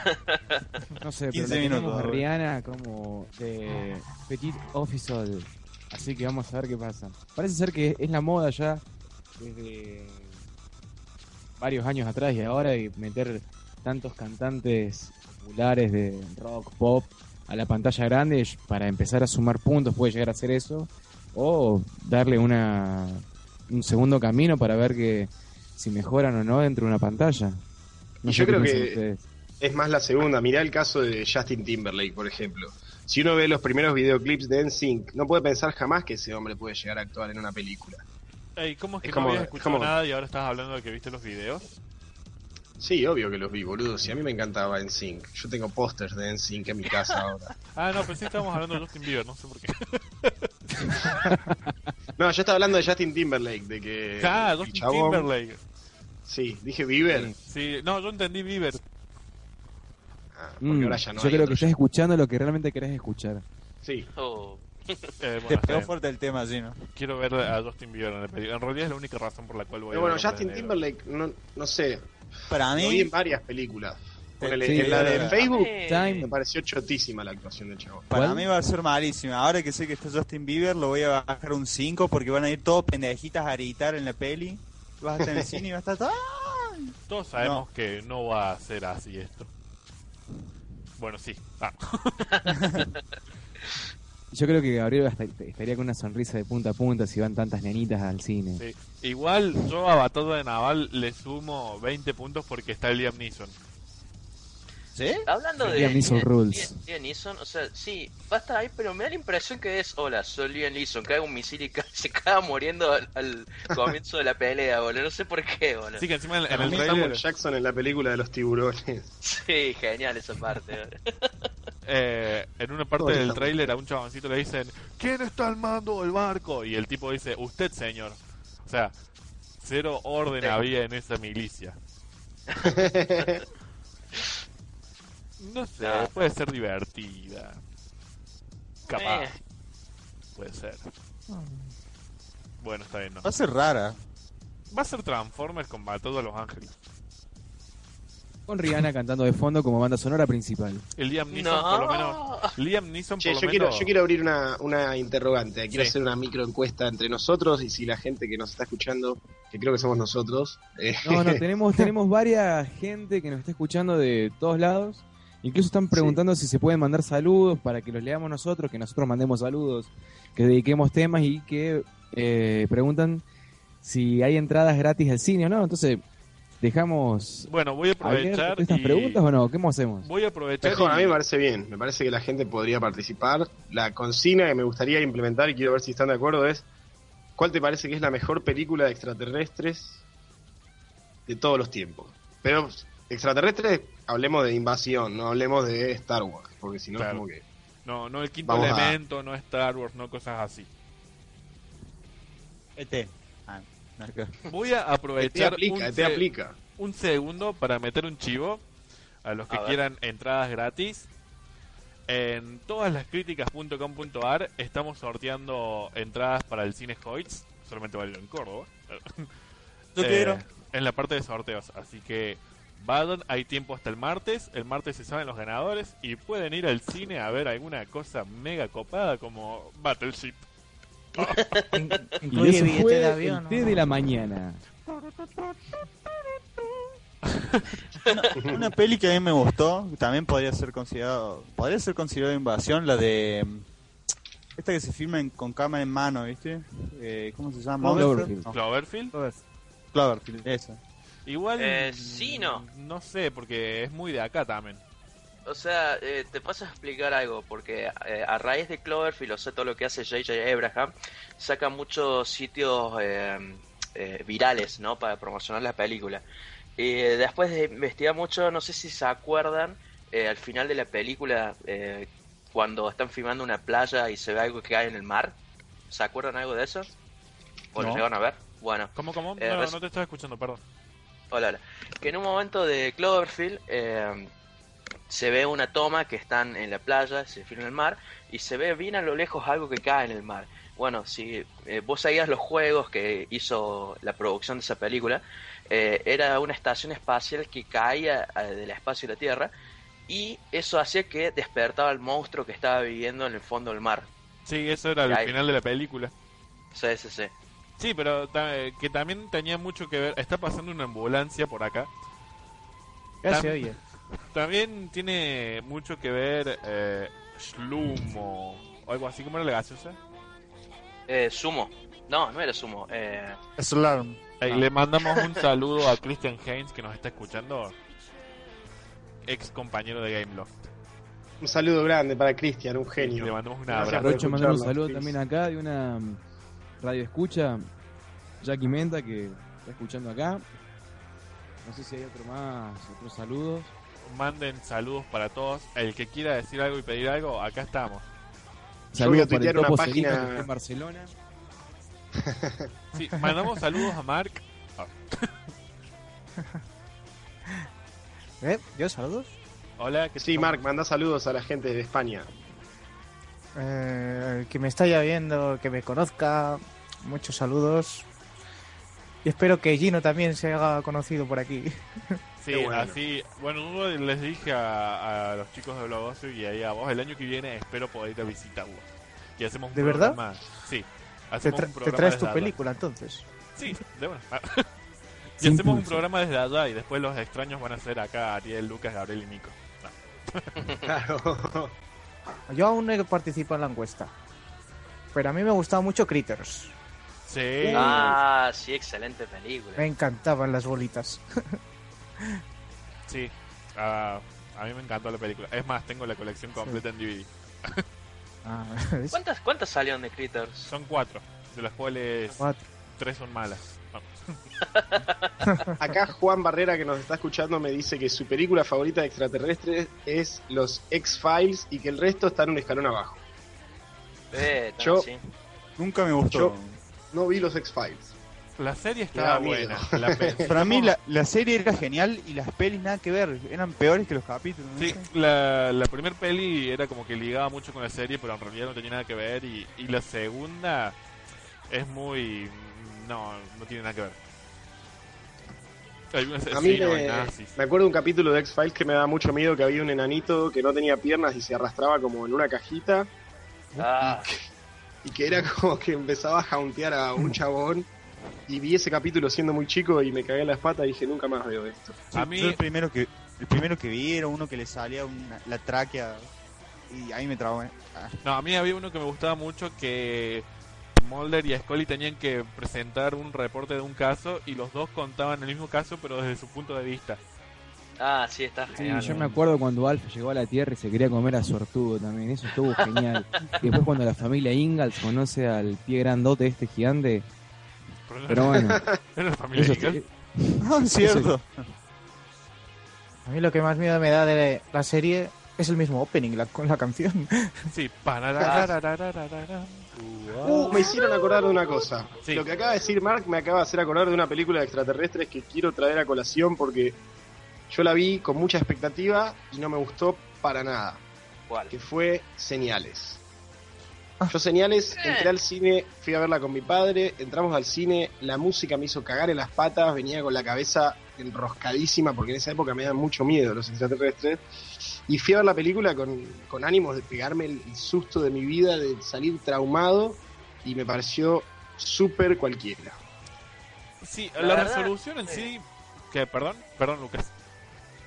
No sé, pero 15 la minutos, a Rihanna como de Petit Official. Así que vamos a ver qué pasa. Parece ser que es la moda ya desde varios años atrás y ahora y meter tantos cantantes populares de rock, pop a la pantalla grande para empezar a sumar puntos puede llegar a hacer eso o darle una un segundo camino para ver que si mejoran o no dentro de una pantalla. Y yo creo que- ustedes. Es más la segunda. Mirá el caso de Justin Timberlake, por ejemplo. Si uno ve los primeros videoclips de NSYNC, no puede pensar jamás que ese hombre puede llegar a actuar en una película. Ey, ¿cómo es que Es no como- habías es escuchado como- nada y ahora estás hablando de que viste los videos? Sí, obvio que los vi, boludo. Si a mí me encantaba NSYNC. Yo tengo pósters de NSYNC en mi casa ahora. Ah, no, pensé que estábamos hablando de Justin Bieber, no sé por qué. No, yo estaba hablando de Justin Timberlake, de que... Ah, Justin chabón- Timberlake. Sí, dije Bieber. Sí, no, yo entendí Bieber. Ah, porque Mm, ahora ya no yo hay creo que estás escuchando lo que realmente querés escuchar. Sí. Oh. Eh, Te bueno, pegó fuerte el tema, sí, ¿no? Quiero ver a Justin Bieber en el película. En realidad es la única razón por la cual voy Pero a bueno, Justin. Timberlake, no, no sé, Para lo vi mí, en varias películas. Sí, en la de Facebook Time. me pareció chotísima la actuación del chavo. para ¿Cuál? mí va a ser malísima. Ahora que sé que está Justin Bieber, lo voy a bajar un 5 porque van a ir todos pendejitas a gritar en la peli. Vas a estar en el cine y va a estar. Todos sabemos que no va a ser así esto. Bueno, sí. Ah. Yo creo que Gabriel estaría con una sonrisa de punta a punta si van tantas nenitas al cine. Sí. Igual yo a Batalla de Naval le sumo 20 puntos porque está Liam Neeson. ¿Sí? Hablando de Liam Neeson rules. Liam- Neeson, o sea, sí, va a estar ahí, pero me da la impresión que es, hola, soy Liam Neeson, cae un misil y ca- se acaba muriendo al, al comienzo de la pelea, boludo, no sé por qué, boludo. Sí, que encima en, en el Samuel Jackson en la película de los tiburones. Sí, genial esa parte. boludo. eh, en una parte Todo del está trailer a un chaboncito le dicen ¿Quién está al mando del barco? Y el tipo dice, usted señor. O sea, cero orden Sí. había en esa milicia. No sé, No. puede ser divertida. Capaz. Eh. Puede ser. Bueno, está bien, no. Va a ser rara. Va a ser Transformers con Batalla de los Ángeles. Con Rihanna cantando de fondo como banda sonora principal. El Liam Neeson, por lo menos. No. Liam Neeson, Che, por yo lo quiero, menos. yo quiero abrir una, una interrogante. Quiero Sí. hacer una microencuesta entre nosotros y si la gente que nos está escuchando, que creo que somos nosotros, eh, No, no, tenemos, tenemos varias gente que nos está escuchando de todos lados. Incluso están preguntando si se pueden mandar saludos para que los leamos nosotros, que nosotros mandemos saludos, que dediquemos temas y que eh, preguntan si hay entradas gratis al cine o no. Entonces, dejamos Bueno, voy a aprovechar. estas y- preguntas o no. ¿Qué hacemos? Voy a aprovechar. mejor, y- a mí me parece bien. Me parece que la gente podría participar. La consigna que me gustaría implementar y quiero ver si están de acuerdo es, ¿cuál te parece que es la mejor película de extraterrestres de todos los tiempos? Pero extraterrestres, hablemos de invasión, no hablemos de Star Wars, porque si no Claro. es como que... No, no el quinto Vamos a- elemento, no Star Wars, no cosas así. Ah, no, que- Voy a aprovechar aplica, un, te se- aplica. un segundo para meter un chivo a los que A quieran entradas gratis. En todas las críticas.com.ar estamos sorteando entradas para el cine Hoyts, solamente vale en Córdoba. Yo Eh, quiero. En la parte de sorteos, así que vayan, hay tiempo hasta el martes. El martes se saben los ganadores y pueden ir al cine a ver alguna cosa mega copada como Battleship. Y Incluye eso billete fue de el avión. té ¿no? de la mañana. Una, una peli que a mí me gustó, también podría ser considerado, podría ser considerado invasión, la de mm, esta que se filma en- con cámara en mano, ¿viste? Eh, ¿Cómo se llama? Cloverfield. No, Cloverfield. Cloverfield, esa. Igual. Eh, sí, no. No sé, porque es muy de acá también. O sea, eh, te paso a explicar algo, porque eh, a raíz de Cloverfield, o sea, todo lo que hace J.J. Abraham, saca muchos sitios eh, eh, virales, ¿no? Para promocionar la película. Y después de investigar mucho, no sé si se acuerdan, al final de la película, eh, cuando están filmando una playa y se ve algo que cae en el mar, ¿se acuerdan algo de eso? ¿O lo No. llegaron a ver? Bueno, ¿Cómo, cómo? No, no te estaba escuchando, perdón. Hola, hola. Que en un momento de Cloverfield, eh, se ve una toma que están en la playa, se filma en el mar, y se ve bien a lo lejos algo que cae en el mar. Bueno, si eh, vos seguías los juegos que hizo la producción de esa película, eh, era una estación espacial que caía del espacio de la Tierra, y eso hacía que despertaba el monstruo que estaba viviendo en el fondo del mar. Sí, eso era el final de la película. Sí, sí, sí. Sí, pero ta- eh, que también tenía mucho que ver. Está pasando una ambulancia por acá. Tam- se oye. También tiene mucho que ver eh, Slum o algo así como era la gaseosa. Eh, sumo. No, no era sumo. Eh. Ahí Ah. Le mandamos un saludo a Christian Haynes que nos está escuchando, ex compañero de Gameloft. Un saludo grande para Cristian, un Le genio. mandamos un Gracias abrazo. Aprovecho de mandar un saludo Chris. también acá de una radio escucha, Jackie Menta, que está escuchando acá. No sé si hay otro más, otros saludos. Manden saludos para todos. El que quiera decir algo y pedir algo, acá estamos. Yo voy a Saludos para el una página- Celino, que está en Barcelona. Sí, mandamos saludos a Mark. Ah, ¿Eh? ¿Yo saludos? Hola, que Sí, Mark, manda saludos a la gente de España. Eh, el que me está ya viendo, que me conozca, muchos saludos. Y espero que Gino también se haga conocido por aquí. Sí, bueno. así. Bueno, les dije a, a los chicos de Blogocio y ahí a vos, el año que viene espero poder ir a visitarlos. Y hacemos un ¿De verdad? programa. Sí, ¿Te, hacemos tra- un te programa traes tu allá. película entonces? Sí, de bueno. y hacemos un programa desde allá y después los extraños van a ser acá Ariel, Lucas, Gabriel y Nico. No. Claro. Yo aún no he participado en la encuesta. Pero a mí me gustaba mucho Critters. Sí. Ah, sí, excelente película. Me encantaban las bolitas. Sí, ah, a mí me encantó la película. Es más, tengo la colección completa en DVD. Ah. ¿Cuántas, ¿Cuántas salieron de Critters? Son cuatro, de las cuales Cuatro. tres son malas. Acá Juan Barrera, que nos está escuchando, me dice que su película favorita de extraterrestres es Los X-Files y que el resto está en un escalón abajo. Eh, Yo- sí. Nunca me gustó. Yo- No vi Los X-Files. La serie estaba buena. La Para mí la, la serie era genial y las pelis nada que ver. Eran peores que los capítulos. ¿no? Sí, la, la primer peli era como que ligaba mucho con la serie, pero en realidad no tenía nada que ver. Y, y la segunda es muy. No, no tiene nada que ver. Hay un A mí asesino, hay me, nazis. me acuerdo de un capítulo de X-Files que me da mucho miedo, que había un enanito que no tenía piernas y se arrastraba como en una cajita Ah, y que era como que empezaba a jauntear a un chabón. Y vi ese capítulo siendo muy chico y me cagué en las patas y dije, nunca más veo esto. Sí, A mí- yo el primero que el primero que vi era uno que le salía una- la tráquea y ahí me trabó. Ah, No, a mí había uno que me gustaba mucho que Mulder y Scully tenían que presentar un reporte de un caso y los dos contaban el mismo caso pero desde su punto de vista. ah, sí, está Sí, genial. yo me acuerdo cuando Alf llegó a la Tierra y se quería comer a Sortudo también, eso estuvo genial. y después cuando la familia Ingalls conoce al pie grandote este gigante, pero bueno, Era la familia eso Ingalls. Ah, cierto. A mí lo que más miedo me da de la serie es el mismo opening con la canción. Sí, uh, me hicieron acordar de una cosa. Lo que acaba de decir Mark me acaba de hacer acordar de una película de extraterrestres que quiero traer a colación porque yo la vi con mucha expectativa y no me gustó para nada. ¿Cuál? Que fue Señales. Ah. Yo Señales, entré al cine, fui a verla con mi padre, entramos al cine, la música me hizo cagar en las patas, venía con la cabeza enroscadísima porque en esa época me daban mucho miedo los extraterrestres y fui a ver la película con, con ánimos de pegarme el, el susto de mi vida, de salir traumado y me pareció súper cualquiera. Sí, La la, verdad, resolución en sí... que Perdón, perdón Lucas.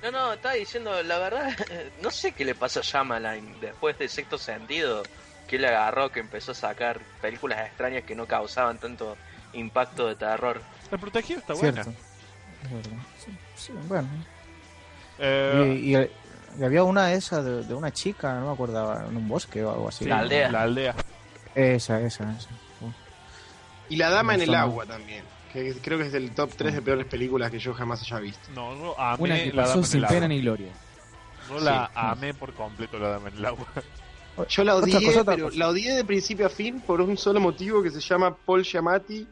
No, no, estaba diciendo, la verdad, no sé qué le pasó a Shyamalan después de Sexto Sentido, que le agarró, que empezó a sacar películas extrañas que no causaban tanto impacto de terror. El protegido está Cierto. buena. Es verdad. Sí, sí, bueno. Eh, Y, y- y había una esa de, de una chica, no me acordaba, en un bosque o algo así. sí, La aldea. La aldea. Esa, esa, esa. Y La Dama en el Son- Agua también, que creo que es del top 3 de peores películas que yo jamás haya visto. No, yo amé una que la pasó dama en sin el pena agua. ni gloria. Yo la Sí. amé por completo la dama en el agua. Yo la Otra odié, cosa, otra pero la odié de principio a fin por un solo motivo que se llama Paul Giamatti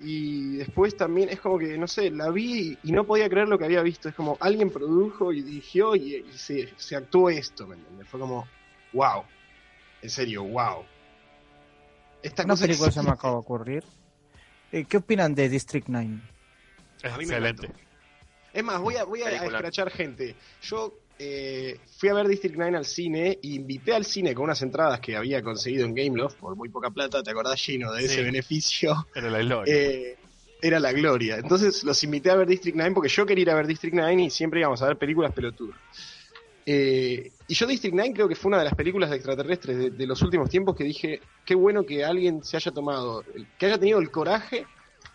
Y después también es como que, no sé, la vi y no podía creer lo que había visto. Es como alguien produjo y dirigió y, y se, se actuó esto, ¿me entiendes? Fue como, wow. En serio, wow. Esta Una cosa película se me acaba de ocurrir. Eh, ¿Qué opinan de District 9? Es A mí me excelente. Es más, voy a, voy a, escrachar gente. Yo eh, fui a ver District 9 al cine y invité al cine con unas entradas que había conseguido en Gameloft por muy poca plata. ¿Te acordás, Gino, de ese Sí. beneficio? Era la gloria. Eh, era la gloria. Entonces los invité a ver District 9 porque yo quería ir a ver District 9 y siempre íbamos a ver películas pelotudas. Eh, y yo District 9 creo que fue una de las películas de extraterrestres de, de los últimos tiempos que dije, qué bueno que alguien se haya tomado, que haya tenido el coraje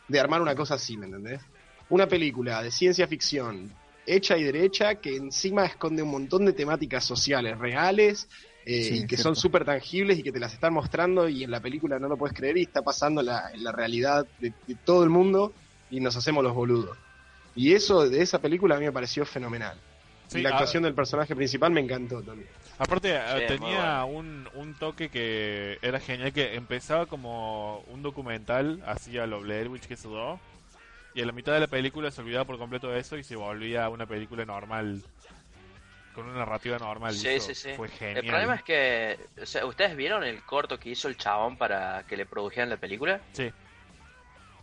de armar una cosa así, ¿me entendés? Una película de ciencia ficción hecha y derecha que encima esconde un montón de temáticas sociales reales eh, Sí, y que cierto. son súper tangibles y que te las están mostrando y en la película no lo puedes creer y está pasando en la, en la realidad de, de todo el mundo y nos hacemos los boludos. Y eso de esa película a mí me pareció fenomenal. Sí, y la a- actuación del personaje principal me encantó también. Aparte, eh, Sí, tenía un, un toque que era genial, que empezaba como un documental, así a lo Blair Witch que se a la mitad de la película se olvidaba por completo de eso y se volvía una película normal, con una narrativa normal. Sí, sí, sí. Fue genial. El problema es que, o sea, ¿ustedes vieron el corto que hizo el chabón para que le produjeran la película? Sí.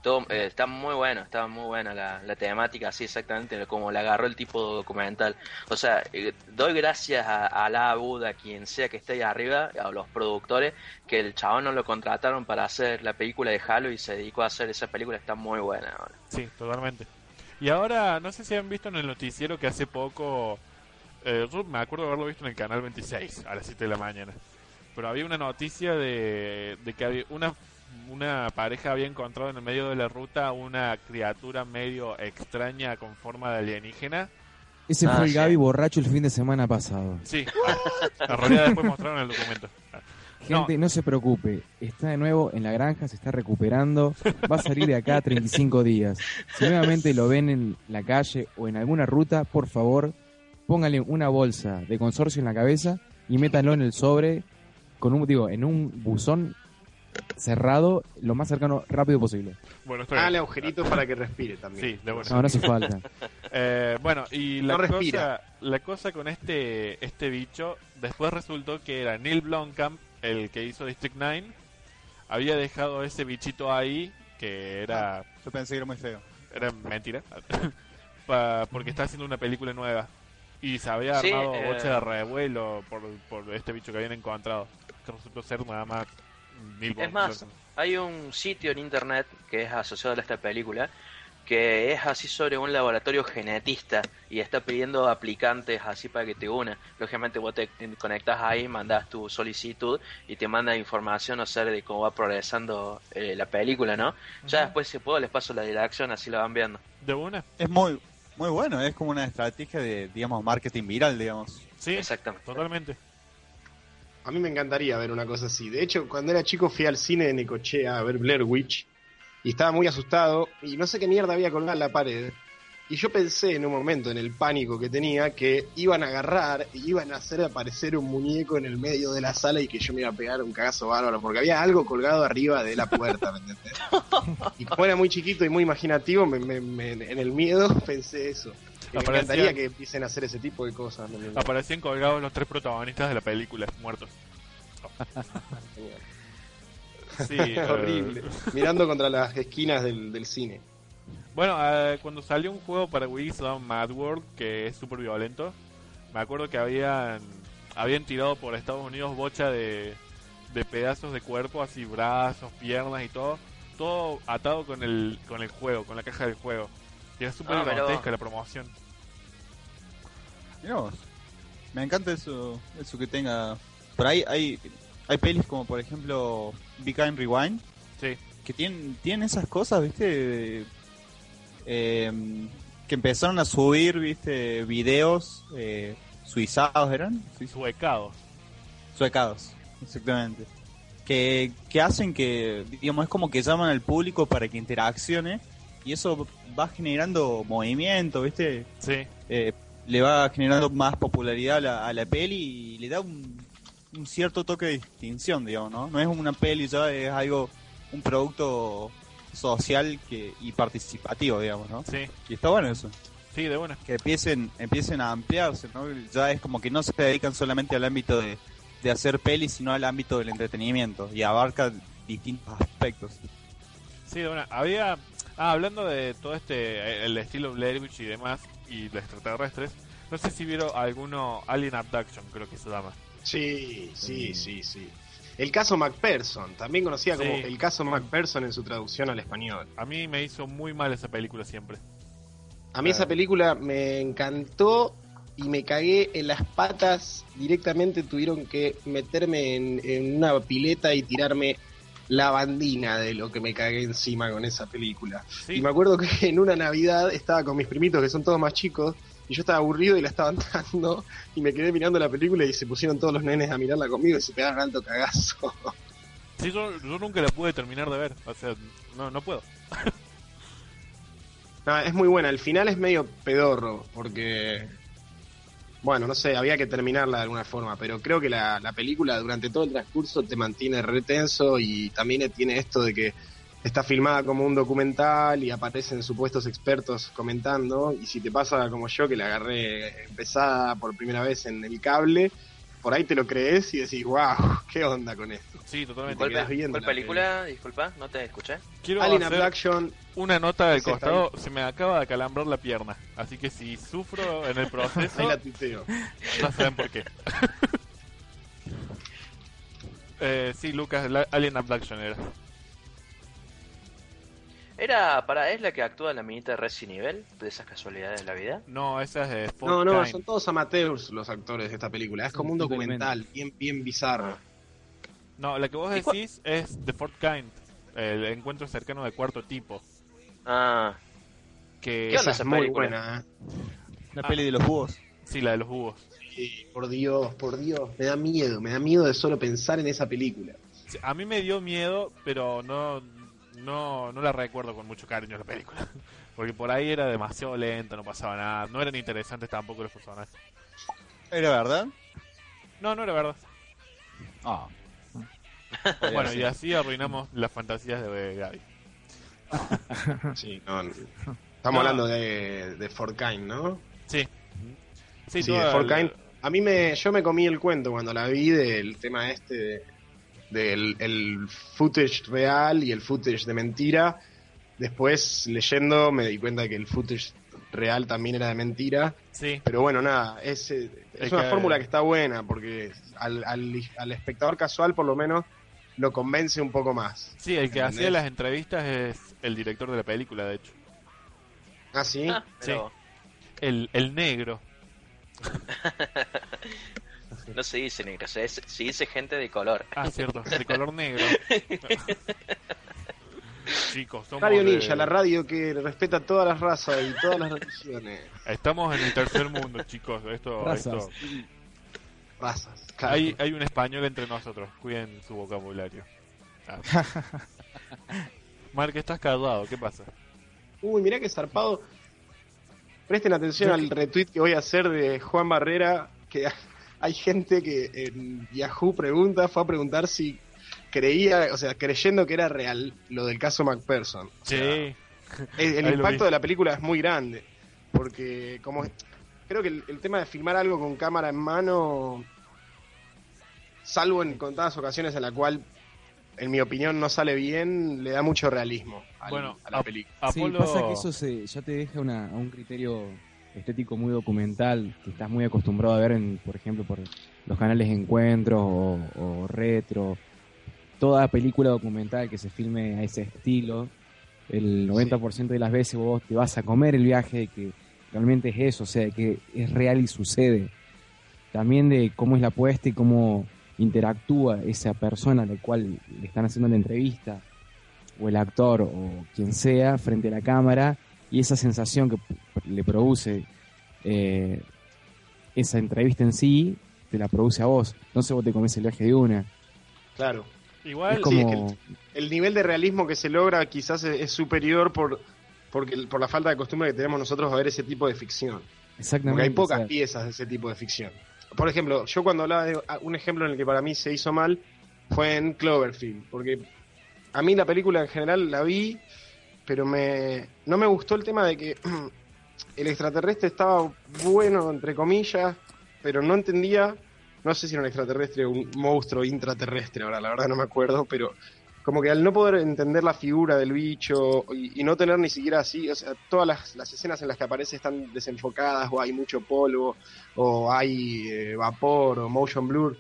Eh, está muy bueno, está muy buena la, temática, así exactamente como la agarró el tipo documental. O sea, eh, doy gracias a, a la Buda, quien sea que esté ahí arriba, a los productores, que el chabón no lo contrataron para hacer la película de Halo y se dedicó a hacer esa película, está muy buena. ahora. Sí, totalmente. Y ahora, no sé si han visto en el noticiero que hace poco, eh, me acuerdo haberlo visto en el canal 26 a las 7 de la mañana, pero había una noticia de, de que había una, una pareja había encontrado en el medio de la ruta una criatura medio extraña con forma de alienígena. Ese Ah, fue el sí. Gaby borracho el fin de semana pasado. Sí, en realidad después mostraron el documento. Gente, no. se preocupe, está de nuevo en la granja, se está recuperando, va a salir de acá 35 días. Si nuevamente lo ven en la calle o en alguna ruta, por favor, póngale una bolsa de consorcio en la cabeza y métanlo en el sobre con un digo, en un buzón cerrado lo más cercano rápido posible. Bueno, esto es- Dale agujeritos para que respire también. Sí, de buena. No, no hace falta. Eh, bueno, y la No cosa, respira. la cosa con este este bicho, después resultó que era Neil Blomkamp, el que hizo District 9, había dejado ese bichito ahí, que era, Yo pensé que era muy feo. era mentira, pa- porque está haciendo una película nueva. Y se había Sí, armado eh, bocha de revuelo por, por este bicho que habían encontrado, que resultó ser nada más Es más, hay un sitio en internet que es asociado a esta película que es así sobre un laboratorio genetista y está pidiendo aplicantes así para que te una. Lógicamente vos te conectas ahí, mandas tu solicitud y te manda información o sea de cómo va progresando eh, la película, ¿no? Ya después si puedo les paso la dirección así la van viendo. ¿De una? Es muy, muy bueno, es como una estrategia de, digamos, marketing viral, digamos. Sí, Exactamente. totalmente. A mí me encantaría ver una cosa así. De hecho, cuando era chico fui al cine de Necochea a ver Blair Witch y estaba muy asustado y no sé qué mierda había colgado en la pared. Y yo pensé en un momento, en el pánico que tenía, que iban a agarrar y iban a hacer aparecer un muñeco en el medio de la sala y que yo me iba a pegar un cagazo bárbaro, porque había algo colgado arriba de la puerta, ¿me entendés? Y como era muy chiquito y muy imaginativo, me- me- me- en el miedo pensé eso. Me encantaría que empiecen a hacer ese tipo de cosas. Aparecían colgados los tres protagonistas de la película, muertos. Sí, eh, Horrible. Mirando contra las esquinas del, del cine. Bueno, eh, cuando salió un juego para Wii se llama Mad World, que es súper violento, me acuerdo que habían habían tirado por Estados Unidos bocha de, de pedazos de cuerpo, así brazos, piernas y todo, todo atado con el con el juego, con la caja del juego. Y era súper Ah, pero- grotesca la promoción. Mirá vos. Me encanta eso, eso que tenga. Por ahí hay, hay pelis como por ejemplo Big Kind Rewind, Sí, que tienen, tienen esas cosas, viste, de- em, que empezaron a subir, viste, videos eh, suizados eran, sí, suecados. suecados, exactamente. Que, que hacen que, digamos, es como que llaman al público para que interaccione y eso va generando movimiento, viste, Sí, eh, le va generando más popularidad a la, a la peli y le da un, un cierto toque de distinción, digamos, ¿no? No es una peli ya, es algo, un producto social que y participativo, digamos, ¿no? Sí, Y está bueno eso. sí, de buena. Que empiecen, empiecen a ampliarse, ¿no? Ya es como que no se dedican solamente al ámbito de, de hacer pelis, sino al ámbito del entretenimiento y abarca distintos aspectos. Sí, de buena. Había. Ah, hablando de todo este. El estilo Blair Witch y demás. Y de extraterrestres. No sé si vieron alguno. Alien Abduction, creo que se llama. Sí, sí, sí, sí. El caso MacPherson, también conocida como el caso MacPherson en su traducción al español. A mí me hizo muy mal esa película siempre. A mí esa película me encantó y me cagué en las patas. Directamente tuvieron que meterme en, en una pileta y tirarme la bandina de lo que me cagué encima con esa película. Sí. Y me acuerdo que en una Navidad estaba con mis primitos que son todos más chicos y yo estaba aburrido y la estaban dando y me quedé mirando la película y se pusieron todos los nenes a mirarla conmigo y se pegaron alto cagazo. Sí, yo, yo nunca la pude terminar de ver. O sea, no, no puedo. No, es muy buena. El final es medio pedorro, porque. Bueno, no sé, había que terminarla de alguna forma, pero creo que la, la película durante todo el transcurso te mantiene retenso y también tiene esto de que está filmada como un documental y aparecen supuestos expertos comentando. Y si te pasa como yo, que la agarré empezada por primera vez en el cable, por ahí te lo crees y decís, wow, ¿qué onda con esto? Sí, totalmente. ¿Cuál, quedas pe- viendo cuál la película? Disculpa, no te escuché. Quiero Alien hacer Abduction, una nota del costado. Se me acaba de acalambrar la pierna. Así que si sufro en el proceso, ahí la tuiteo. no saben por qué. eh, sí, Lucas, la- Alien Abduction era. Era para es la que actúa la minita de Resident Evil, de esas casualidades de la vida. No, esa es de Sport No, no, Time. son todos amateurs los actores de esta película. Es como un documental, bien, bien bizarro. No, la que vos ¿Y cuál- decís es The Fourth Kind, el encuentro cercano de cuarto tipo. Ah, Que ¿Qué onda Esa esa es muy película? buena. ¿eh? La Ah. peli de los búhos. Sí, la de los búhos. Sí, por Dios, por Dios. Me da miedo, me da miedo de solo pensar en esa película. A mí me dio miedo, pero no, no, no la recuerdo con mucho cariño la película. Porque por ahí era demasiado lenta, no pasaba nada. No eran interesantes tampoco los personajes. ¿Era verdad? No, no era verdad. Ah. Bueno, y así arruinamos las fantasías de Gaby. Sí, no, no. Estamos No. hablando de, de Forkine, ¿no? Sí. Sí, Sí, toda de Forkine. el- A mí me, yo me comí el cuento cuando la vi del tema este de- del el footage real y el footage de mentira. Después leyendo me di cuenta que el footage real también era de mentira. Sí, Pero bueno, nada, es, eh, es Es una que- fórmula que está buena porque al, al, al espectador casual por lo menos lo convence un poco más. sí, el que ¿Entendés? hacía las entrevistas es el director de la película, de hecho. ¿Ah, sí? ah, pero El, el negro. no se dice negro, se, se dice gente de color. Ah, cierto, de color negro. Chicos, somos Radio de- Ninja, la radio que respeta todas las razas y todas las religiones. Estamos en el tercer mundo, chicos. Esto, Razas. esto- Razas. Claro. Hay, hay un español entre nosotros. Cuiden su vocabulario. Ah. Mark, estás callado. ¿Qué pasa? Uy, mirá que zarpado. Presten atención al retweet que voy a hacer de Juan Barrera, que hay gente que en Yahoo pregunta, fue a preguntar si creía, o sea, creyendo que era real lo del caso MacPherson. O sea, Sí. el, impacto de la película es muy grande, porque como creo que el, el tema de filmar algo con cámara en mano, salvo en contadas ocasiones en la cual, en mi opinión, no sale bien, le da mucho realismo al- Bueno, a la película. Sí, Apolo... pasa que eso se, ya te deja una, a un criterio estético muy documental que estás muy acostumbrado a ver, en, por ejemplo, por los canales de encuentros o, o retro. Toda película documental que se filme a ese estilo, el 90% de las veces vos te vas a comer el viaje de que realmente es eso, o sea, que es real y sucede. También de cómo es la puesta y cómo interactúa esa persona a la cual le están haciendo la entrevista o el actor o quien sea frente a la cámara y esa sensación que le produce eh, esa entrevista en sí te la produce a vos entonces vos te comes el viaje de una Claro. Igual, es como sí, es el nivel de realismo que se logra quizás es, es superior por porque por la falta de costumbre que tenemos nosotros a ver ese tipo de ficción. exactamente Porque hay pocas o sea, piezas de ese tipo de ficción. Por ejemplo, yo cuando hablaba de ah, un ejemplo en el que para mí se hizo mal fue en Cloverfield, porque a mí la película en general la vi pero me no me gustó el tema de que el extraterrestre estaba bueno, entre comillas, pero no entendía, no sé si era un extraterrestre o un monstruo intraterrestre, ahora la verdad no me acuerdo, pero como que al no poder entender la figura del bicho y, no tener ni siquiera así, o sea, todas las, escenas en las que aparece están desenfocadas o hay mucho polvo o hay eh, vapor o motion blur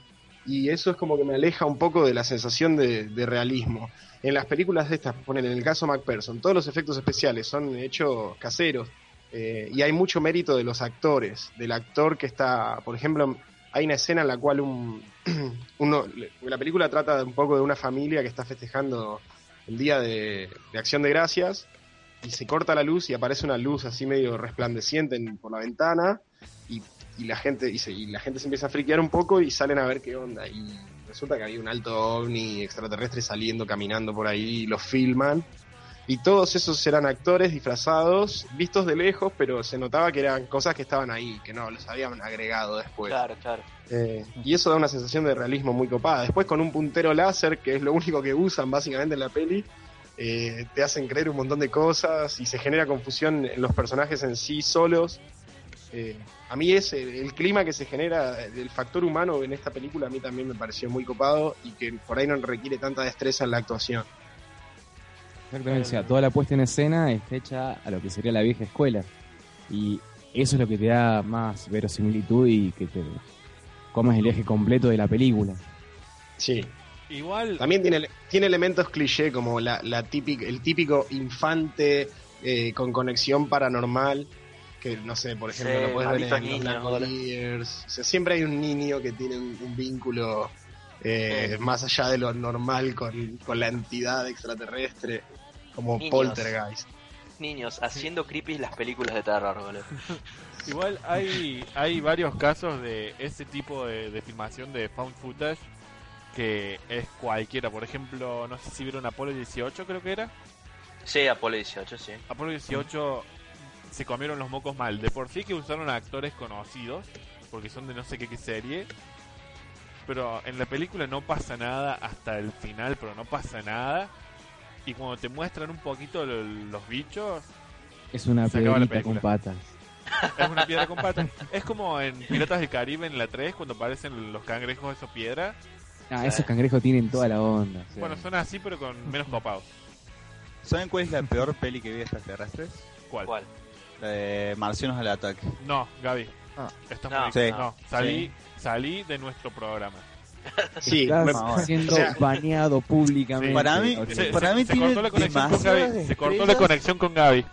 y eso es como que me aleja un poco de la sensación de, de realismo. En las películas de estas, ponen en el caso MacPherson, todos los efectos especiales son hechos caseros eh, y hay mucho mérito de los actores, del actor que está, por ejemplo, hay una escena en la cual un, uno, la película trata un poco de una familia que está festejando el día de, Acción de Gracias y se corta la luz y aparece una luz así medio resplandeciente en- por la ventana y, y la gente y, se- y la gente se empieza a friquear un poco y salen a ver qué onda. Y resulta que había un alto ovni extraterrestre saliendo caminando por ahí y los filman y todos esos eran actores disfrazados vistos de lejos pero se notaba que eran cosas que estaban ahí que no los habían agregado después Claro, claro. eh, y eso da una sensación de realismo muy copada. Después con un puntero láser, que es lo único que usan básicamente en la peli, eh, te hacen creer un montón de cosas y se genera confusión en los personajes en sí solos. Eh, a mí es el, el clima que se genera del factor humano en esta película, a mí también me pareció muy copado y que por ahí no requiere tanta destreza en la actuación. Exactamente, o sea, toda la puesta en escena está hecha a lo que sería la vieja escuela. Y eso es lo que te da más verosimilitud y que te comes el eje completo de la película. Sí. Igual, También tiene, tiene elementos cliché como la, la típica, el típico infante eh, con conexión paranormal, que no sé, por ejemplo, Sí, lo puedes ver en los. Years. O sea, siempre hay un niño que tiene un, un vínculo eh, más allá de lo normal con, con la entidad extraterrestre, como Niños. Poltergeist. Niños haciendo creepy las películas de terror, boludo. igual hay, hay varios casos de ese tipo de, de filmación de found footage que es cualquiera. Por ejemplo, no sé si vieron Apolo 18, creo que era. Sí, Apolo 18, sí. Apolo 18 se comieron los mocos mal. De por sí que usaron a actores conocidos, porque son de no sé qué, qué serie. Pero en la película no pasa nada hasta el final, pero no pasa nada. Y cuando te muestran un poquito lo- los bichos, Es una Se acaba la piedrita con película. patas. es una piedra con patas. Es como en Piratas del Caribe en la 3, cuando aparecen los cangrejos esos piedra. Ah, Sí. esos cangrejos tienen toda la onda. o sea, Bueno, son así, pero con menos copados. ¿Saben cuál es la peor peli que vi de extraterrestres? ¿Cuál? ¿Cuál? La de Marcianos al ataque. No, Gaby. Ah. Esto es No. muy- Sí. no, salí, salí de nuestro programa. Sí, Estás me- siendo o sea, baneado públicamente. Para mí-. Se, Para mí se tiene cortó la conexión con Gaby. Se cortó la estrellas. conexión con Gaby.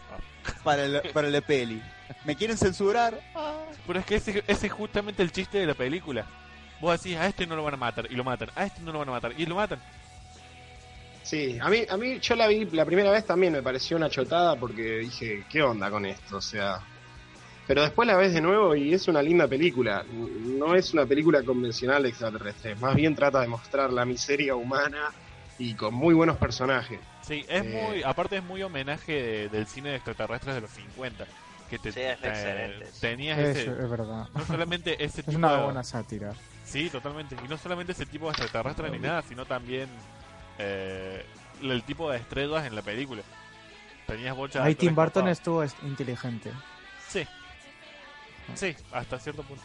Para la, para la peli. ¿Me quieren censurar? Ah. Pero es que ese, ese es justamente el chiste de la película. Vos decís, a este no lo van a matar, y lo matan. A este no lo van a matar, y lo matan. Sí, a mí, a mí yo la vi la primera vez también me pareció una chotada porque dije, ¿qué onda con esto? O sea, pero después la ves de nuevo y es una linda película. No es una película convencional de extraterrestres, más bien trata de mostrar la miseria humana y con muy buenos personajes. Sí, es Eh. muy, aparte es muy homenaje de- del cine de extraterrestres de los 50. Que te, Sí, es eh, excelente. tenías Es, ese, es verdad. no solamente ese Es tipo una de- buena sátira. Sí, totalmente. Y no solamente ese tipo de extraterrestre ni nada, sino también eh, el tipo de estrellas en la película. Tenías bocha de Ahí Tim copados. estuvo es- inteligente. Sí. Sí, hasta cierto punto.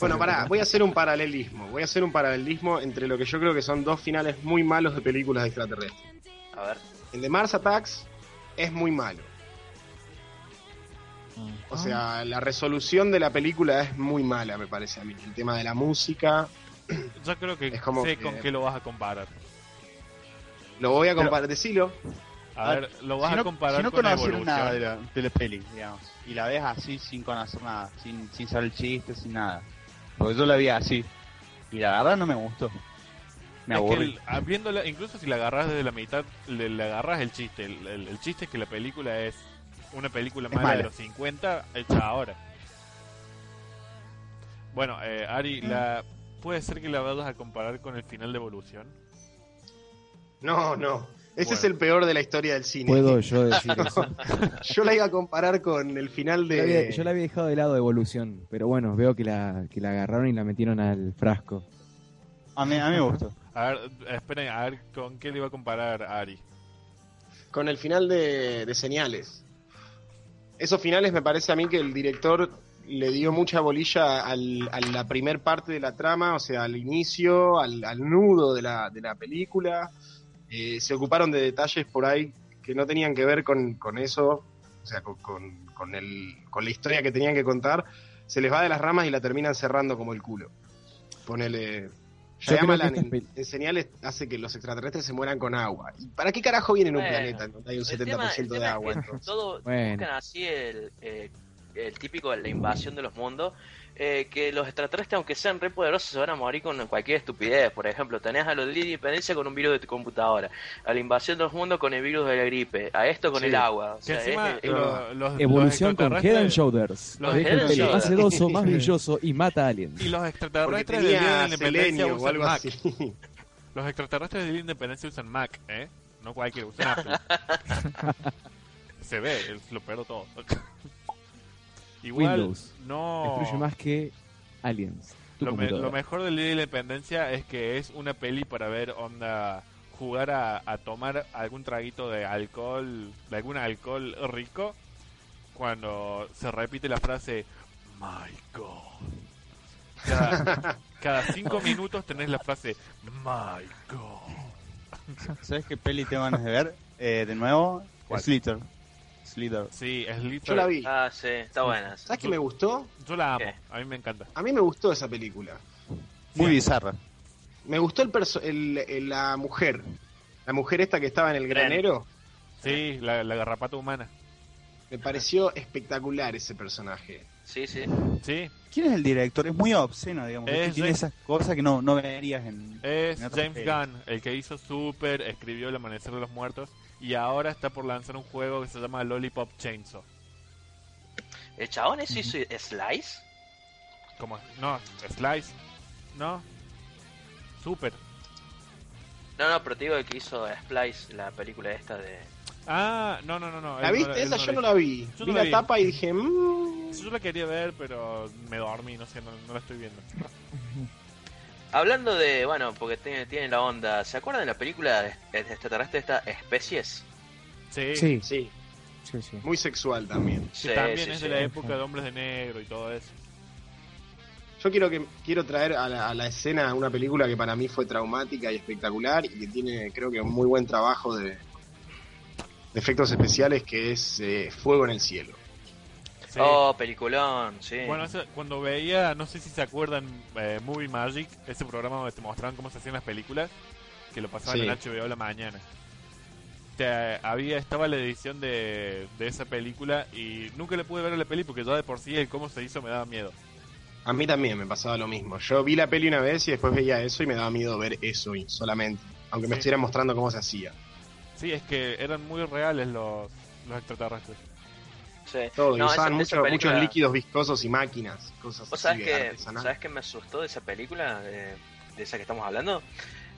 Bueno, pará, voy a hacer un paralelismo. Voy a hacer un paralelismo entre lo que yo creo que son dos finales muy malos de películas de extraterrestres. A ver. El de Mars Attacks es muy malo. O sea, la resolución de la película es muy mala, me parece a mí. El tema de la música, Yo creo que Es como sé que- con qué lo vas a comparar. lo voy a comparar. Decilo. A ver, lo vas si a no, comparar si no con Evolution. nada de la, de la peli, digamos, y la ves así sin conocer nada, sin, sin saber el chiste, sin nada. Porque yo la vi así. Y la verdad no me gustó. Me Es que aburrí. el- ah, viéndola, incluso si la agarras desde la mitad, le, le agarras el chiste. El, el- el chiste es que la película es una película mala, de los 50 hecha ahora. Bueno, eh, Ari, la, ¿puede ser que la vayas a comparar con el final de Evolución? No, no. Ese Bueno. es el peor de la historia del cine. ¿Puedo yo decir eso? Yo la iba a comparar con el final Yo la había- de. yo la había dejado de lado de evolución, pero bueno, veo que la, que la agarraron y la metieron al frasco. A mí, a mí me gustó. A ver, esperen, a ver con qué le iba a comparar Ari. con el final de, de Señales. Esos finales me parece a mí que el director le dio mucha bolilla al- a la primer parte de la trama, o sea, al inicio, al, al nudo de la, de la película. Eh, se ocuparon de detalles por ahí que no tenían que ver con, con eso, o sea, con, con, con el, con la historia que tenían que contar. Se les va de las ramas y la terminan cerrando como el culo. Ponele. Shyamalan en, en señales hace que los extraterrestres se mueran con agua. ¿Y para qué carajo vienen a un Bueno, planeta donde hay un El 70% tema, el de agua? es que todo Bueno. buscan así el, eh, el típico de la invasión de los mundos, eh, que los extraterrestres, aunque sean re poderosos, se van a morir con cualquier estupidez. Por ejemplo, tenés a los de la independencia con un virus de tu computadora, a la invasión de los mundos con el virus de la gripe, a esto con Sí. el agua. O sea, encima es- es- lo- los, Evolución los con Head and extraterrestres- Shoulders. los Deja Head el and pelo más sedoso, más brilloso y mata aliens. Y los extraterrestres de la Independencia o usan algo Mac. así. Los extraterrestres de la Independencia usan Mac, ¿eh? No cualquiera, usan Apple. Se ve, lo peor de todo. Igual, Windows. no... Destruye más que aliens. Lo, me- computadora. lo mejor del Día de la Independencia es que es una peli para ver onda jugar a, a tomar algún traguito de alcohol, de algún alcohol rico, cuando se repite la frase My God. Cada, cada cinco minutos tenés la frase My God. ¿Sabes qué peli te van a ver? Eh, de nuevo, ¿Cuál? Slither. Slither. Sí, es Slither. Yo la vi. Ah, sí, está buena. ¿Sabes qué me gustó? Yo la amo, ¿Qué? a mí me encanta. A mí me gustó esa película. Muy bizarra. Me gustó el, perso- el- el- la mujer. La mujer esta que estaba en el granero. Sí, la, la garrapata humana. Me pareció espectacular ese personaje. Sí, sí. Sí, ¿Quién es el director? Es muy obsceno, digamos. Es. Tiene James- esas cosas que no, no verías en... es en James. Gunn, el que hizo Super, escribió El Amanecer de los Muertos y ahora está por lanzar un juego que se llama Lollipop Chainsaw. ¿El chabón eso hizo Slice? Como, no, Slice, no, Super. No, no, pero te digo el que hizo Splice, la película esta de... Ah, no, no, no, no. ¿La viste? no- esa no yo no la vi. Yo vi no la la vi. tapa y dije, mmm, Yo la quería ver, pero me dormí, no sé, no, no la estoy viendo. Hablando de, bueno, porque tiene, tiene la onda, ¿se acuerdan de la película de de extraterrestre esta Especies? Sí, Sí, sí, sí, sí. muy sexual también. que también sí, es sí. de la época de Hombres de Negro y todo eso. Yo quiero que quiero traer a la, a la escena una película que para mí fue traumática y espectacular y que tiene, creo que, un muy buen trabajo de, de efectos especiales, que es eh, Fuego en el Cielo. Sí. Oh, peliculón, sí. Bueno, eso- cuando veía, no sé si se acuerdan, eh, Movie Magic, ese programa donde te mostraban cómo se hacían las películas, que lo pasaban Sí. en HBO a la mañana. Te- había estaba la edición de, de esa película y nunca le pude ver a la peli porque ya de por sí el cómo se hizo me daba miedo. A mí también me pasaba lo mismo. Yo vi la peli una vez y después veía eso y me daba miedo ver eso y solamente. Aunque me estuvieran mostrando cómo se hacía. Sí, es que eran muy reales los, los extraterrestres. Sí. Todo, No, usaban esa mucho- película- muchos líquidos viscosos y máquinas, cosas ¿Vos así sabés de que. ¿sabés que me asustó de esa película? De, de esa que estamos hablando.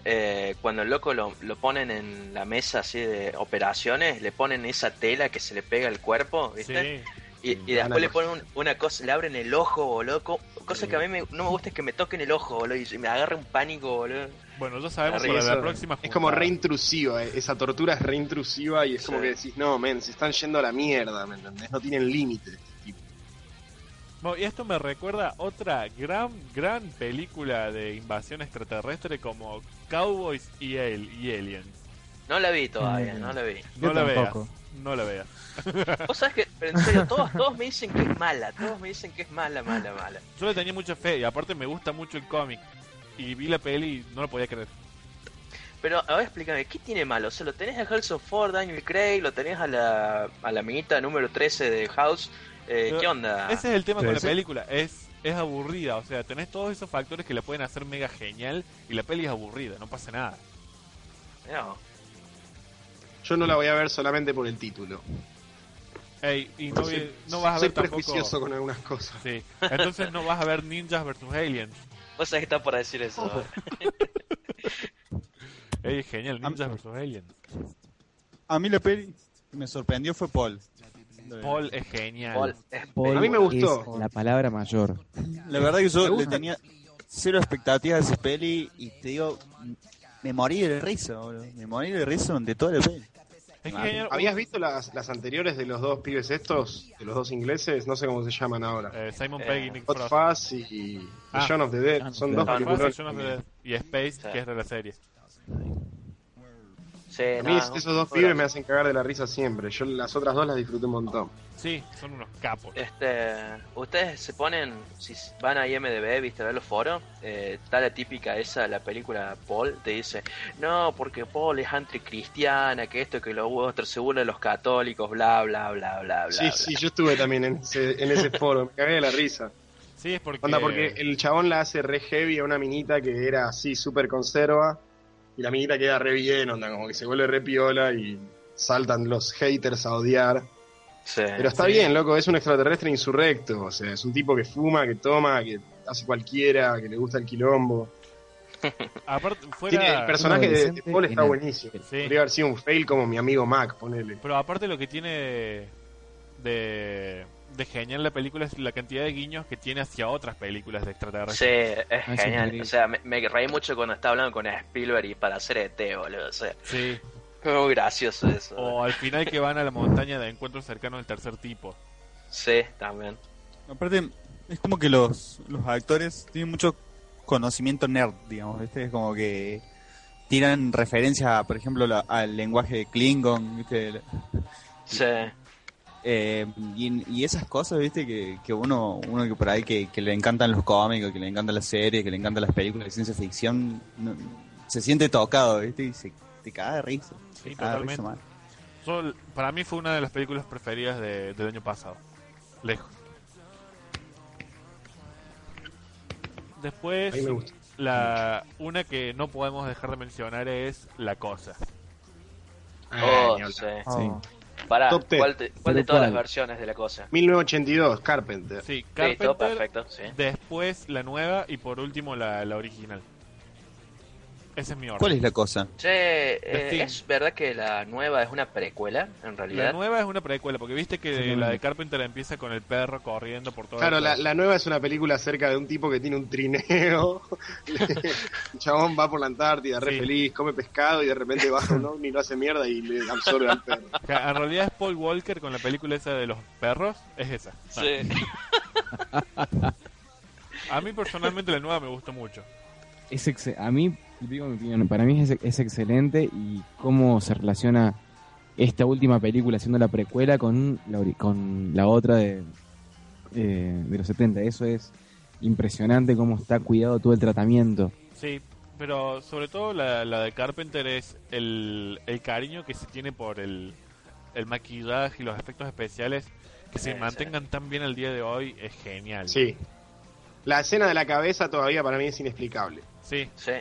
Eh, cuando el loco lo, lo ponen en la mesa así de operaciones, le ponen esa tela que se le pega al cuerpo, ¿viste? Sí, Y, después le ponen un- una cosa, le abren el ojo, boludo. co- Cosa Sí. que a mí me- no me gusta es que me toquen el ojo, boludo, y me agarra un pánico, boludo. Bueno, ya sabemos para la próxima es como juntada. re intrusiva, eh, esa tortura es re intrusiva y es como que decís, no, men, se están yendo a la mierda, ¿me entendés? No tienen límites este tipo. Y esto me recuerda otra gran, gran película de invasión extraterrestre como Cowboys y, el, y Aliens. No la vi todavía, Mm. no la vi. No Yo la veas, tampoco. no la veas. Vos sabés que, pero en serio, todos, todos me dicen que es mala, todos me dicen que es mala, mala, mala. Yo le tenía mucha fe y aparte me gusta mucho el cómic. Y vi la peli y no lo podía creer. Pero, a ver, explícame, ¿qué tiene malo? O sea, lo tenés a Harrison Ford, Daniel Craig, lo tenés a la, a la amiguita número 13 de House. Eh, ¿Qué onda? Ese es el tema con la película. Es, es aburrida. O sea, tenés todos esos factores que la pueden hacer mega genial y la peli es aburrida. No pasa nada. No. Yo no la voy a ver solamente por el título. Ey, y no, Soy- vas a soy ver tampoco... prejuicioso con algunas cosas. Sí. Entonces no vas a ver Ninjas vs Aliens. Vos sabés que está por decir eso. Ey, genial, Ninjas vs Aliens. A mí la peli que me sorprendió fue Paul. Paul es genial. Paul, es Paul A mí me gustó. es la palabra mayor. La verdad que yo le tenía cero expectativas a esa peli y te digo, me morí de risa, boludo. Me morí de risa durante toda la peli. Es que Ah, ¿Habías visto las, las anteriores de los dos pibes estos? De los dos ingleses, no sé cómo se llaman ahora. eh, Simon Eh, Pegg y Nick Hot Frost. Fuzz y The Ah. Shaun of the Dead. Son dos Dead. Hot Fuzz películas. y Shaun of the Dead. Y Space, Sí. que es de la serie. Sí, A mí no, esos dos pibes me hacen cagar de la risa siempre. Yo las otras dos las disfruté un montón. Sí, son unos capos. Este, ustedes se ponen, si van a IMDB, viste, a ver los foros, eh, está la típica esa, la película Paul, te dice, no, porque Paul es anticristiana, que esto, que lo otro, se burla de los católicos, bla, bla, bla, bla, bla. Sí, bla. sí, yo estuve también en ese, en ese foro. Me cagué de la risa. Sí, es porque... Onda, porque el chabón la hace re heavy a una minita que era así, súper conserva. Y la minita queda re bien, onda, como que se vuelve re piola y saltan los haters a odiar. Sí. Pero está Sí. bien, loco, es un extraterrestre insurrecto. O sea, es un tipo que fuma, que toma, que hace cualquiera, que le gusta el quilombo. Aparte, fuera... Tiene, el personaje de, de Paul está en- buenísimo. Sí. Podría haber sido un fail como mi amigo Mac, ponele. Pero aparte lo que tiene de, de genial la película es la cantidad de guiños que tiene hacia otras películas de Sí, extraterrestres. es Ah, es genial. O sea, me, me reí mucho cuando estaba hablando con Spielberg y para hacer ET, boludo. O sea, Sí. fue muy gracioso eso. O al final que van a la montaña de encuentros cercanos del tercer tipo. Sí, también. Aparte, es como que los, los actores tienen mucho conocimiento nerd, digamos, ¿viste? Es como que tiran referencia, por ejemplo, la- al lenguaje de Klingon, ¿viste? Sí. Eh, y, y esas cosas, ¿viste? Que, que uno, uno que por ahí que, que le encantan los cómics, que le encantan las series, que le encantan las películas de ciencia ficción, no- se siente tocado, ¿viste? Y se te caga de risa. Sí, Te caga de totalmente. risa para mí fue una de las películas preferidas de- del año pasado. Lejos. Después, me gusta. la una que no podemos dejar de mencionar es La Cosa. Oh, Ah, ni sí. hablar. Oh. Pará, Top. ¿cuál, te- cuál de todas las versiones de la cosa? 1982, Carpenter. Sí, Sí, todo Carpenter, perfecto, sí. después la nueva y por último la, la original. Ese es mi orden. ¿Cuál es la cosa? Che, eh. ¿es verdad que la nueva es una precuela, en La realidad? nueva es una precuela, porque viste que Sí, la de Carpenter empieza con el perro corriendo por todo Claro, el la, la nueva es una película acerca de un tipo que tiene un trineo. el chabón va por la Antártida, re Sí. feliz, come pescado y de repente baja un ovni, lo hace mierda y le absorbe al perro. En realidad es Paul Walker con la película esa de los perros, es esa. Sí. A mí personalmente la nueva me gustó mucho. Es a mí, digo mi opinión, para mí es, es excelente y cómo se relaciona esta última película siendo la precuela con la, con la otra de, eh, de los 70. Eso es impresionante cómo está cuidado todo el tratamiento. Sí, pero sobre todo la, la de Carpenter es el, el cariño que se tiene por el, el maquillaje y los efectos especiales que se Sí, mantengan tan bien al día de hoy es genial. Sí. La escena de la cabeza todavía para mí es inexplicable. Sí, Sí.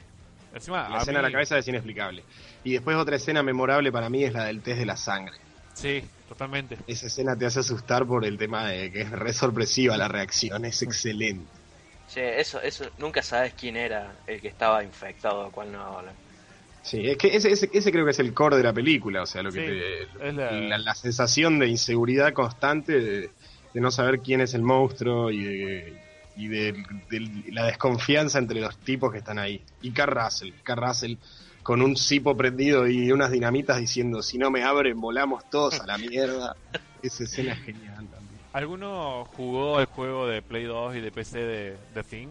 Encima La escena de la cabeza es inexplicable. Y después otra escena memorable para mí es la del test de la sangre. Sí, totalmente. Esa escena te hace asustar por el tema de que es re sorpresiva la reacción, es excelente. Sí, eso, eso, nunca sabes quién era el que estaba infectado, cuál no. Sí, es que ese, ese, ese creo que es el core de la película, o sea, lo que Sí, te- la- la, la sensación de inseguridad constante de, de no saber quién es el monstruo y de, y de, de la desconfianza entre los tipos que están ahí. Y Carl Russell, Carl Russell con un cipo prendido y unas dinamitas diciendo, si no me abren, volamos todos a la mierda. Esa escena es genial también. ¿Alguno jugó el juego de Play 2 y de PC de The Thing?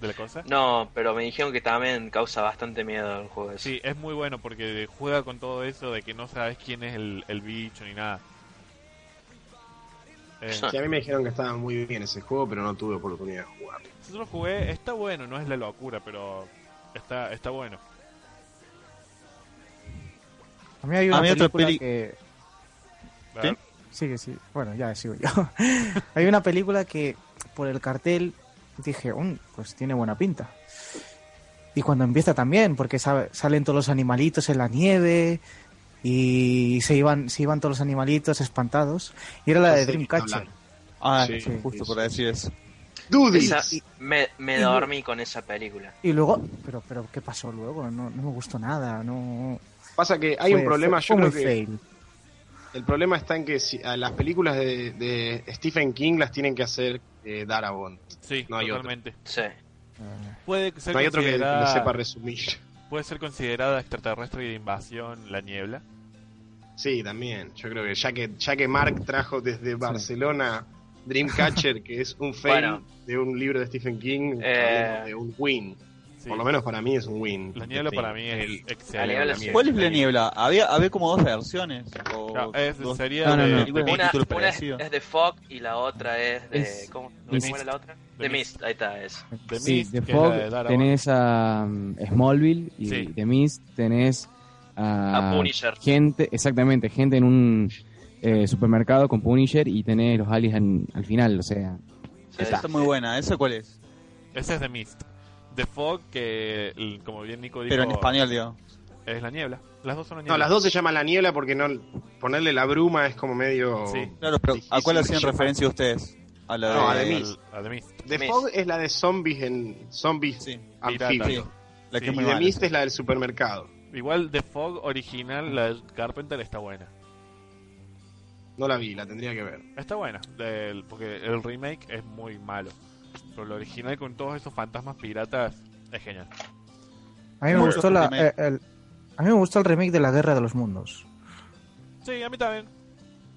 ¿De la cosa? No, pero me dijeron que también causa bastante miedo el juego ese. Sí, es muy bueno porque juega con todo eso de que no sabes quién es el, el bicho ni nada. Eh, Sí, a mí me dijeron que estaba muy bien ese juego, pero no tuve oportunidad de jugar. yo lo jugué, está bueno, no es la locura, pero está está bueno. A mí hay una A mí otra película peli- que... A ver, Sigue, sí. Bueno, ya sigo yo. hay una película que por el cartel dije, "Mm, pues tiene buena pinta. Y cuando empieza también, porque sabe- salen todos los animalitos en la nieve y se iban, se iban todos los animalitos espantados. Y era la de Dreamcatcher. Ah, Sí, sí, justo sí, por decir eso. Esa- me, me dormí con esa película. Y luego, pero, pero ¿qué pasó luego? No, no me gustó nada. No, Pasa que hay un Fue- problema, fue yo creo muy que fail. el problema está en que si, a las películas de, de Stephen King las tienen que hacer eh, Darabont. sí, no hay otro. totalmente. Sí. Puede ser No hay otro que, que lo considerada- sepa resumir. Puede ser considerada extraterrestre y de invasión la niebla. Sí, también. Yo creo que ya que ya que Mark trajo desde Barcelona Dreamcatcher, que es un Bueno. de un libro de Stephen King, Eh, de un win. Sí. Por lo menos para mí es un win. La niebla Sí. para mí es El- excelente. Niebla. ¿Cuál es la niebla? Había, había como dos versiones. O Claro, es- dos- sería No, no, de, no. de. Una, es, de Fog y la otra es de. Es- ¿Cómo, de ¿cómo Mist. era la otra? De De Mist. Mist, ahí está, es. de Sí, Mist, de Fog de tenés a um, Smallville y Sí. de Mist tenés a, A Punisher. gente, exactamente, gente en un eh, supermercado con Punisher y tenés los aliens en- al final, o sea, Sí, Esa está muy buena. ¿Esa cuál es? Ese es de Mist. The Fog, que como bien Nico dijo, Pero en español, digo. es la niebla. Las dos son la niebla. No, las dos se llaman la niebla porque no ponerle la bruma es como medio. Sí. Claro, pero ¿a cuál hacían referencia ustedes? A la No, a de... The Al- Mist. a The Mist. The Mist. Fog es la de zombies en zombies Sí, anfibios. sí. La que Sí, Y The Mist sí. es la del supermercado. Igual The Fog original, la de Carpenter, está buena. No la vi, la tendría que ver. Está buena, del- porque el remake es muy malo. Pero el original con todos esos fantasmas piratas es genial. A mí me Bueno, gustó el la, remake. eh, el- a mí me gustó el remake de la Guerra de los Mundos. Sí, a mí también.